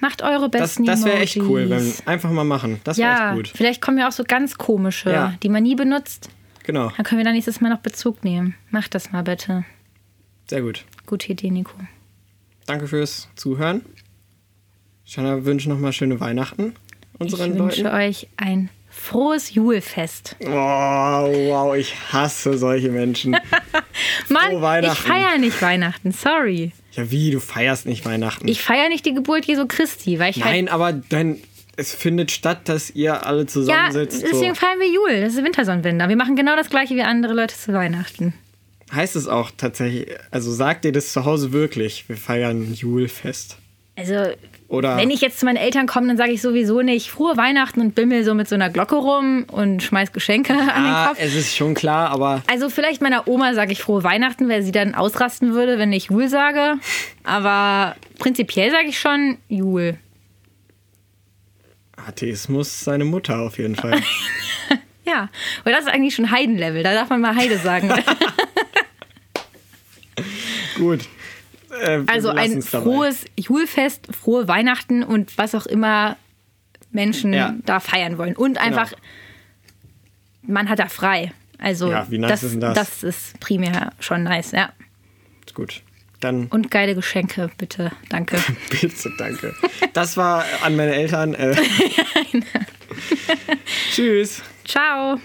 Macht eure Das, besten das wäre echt cool, wenn einfach mal machen. Das wäre Ja, echt gut. vielleicht kommen ja auch so ganz komische, Ja. die man nie benutzt. Genau, Dann können wir da nächstes Mal noch Bezug nehmen. Macht das mal bitte. sehr gut. Gute Idee, Nico. Danke fürs Zuhören. Shanna wünsche nochmal schöne Weihnachten Ich unseren wünsche Leuten. euch ein frohes Julfest. Oh, wow, ich hasse solche Menschen. Mann, ich feiere nicht Weihnachten, sorry. ja, wie, du feierst nicht Weihnachten? Ich feiere nicht die Geburt Jesu Christi, weil ich halt. Nein, aber dann, es findet statt, dass ihr alle Ja, zusammensitzt. deswegen so. feiern wir Jul. Das ist Wintersonnenwender. Wir machen genau das gleiche wie andere Leute zu Weihnachten. Heißt es auch tatsächlich, also sagt ihr das zu Hause wirklich? Wir feiern Julfest. Also, Oder wenn ich jetzt zu meinen Eltern komme, dann sage ich sowieso nicht frohe Weihnachten und bimmel so mit so einer Glocke rum und schmeiß Geschenke an den Kopf. es ist schon klar, aber Also vielleicht meiner Oma sage ich frohe Weihnachten, weil sie dann ausrasten würde, wenn ich Jul sage. Aber prinzipiell sage ich schon Jul. Atheismus seine Mutter auf jeden Fall. Ja, weil das ist eigentlich schon Heidenlevel. Da darf man mal Heide sagen. Gut. Äh, Also ein frohes Julfest, frohe Weihnachten und was auch immer Menschen Ja. da feiern wollen. Und einfach, man hat da frei. Also Ja, wie nice das, ist denn das? das ist primär schon nice, ja. Gut. Dann Und geile Geschenke, bitte. Danke. bitte, danke. Das war an meine Eltern. Äh. Tschüss. Ciao.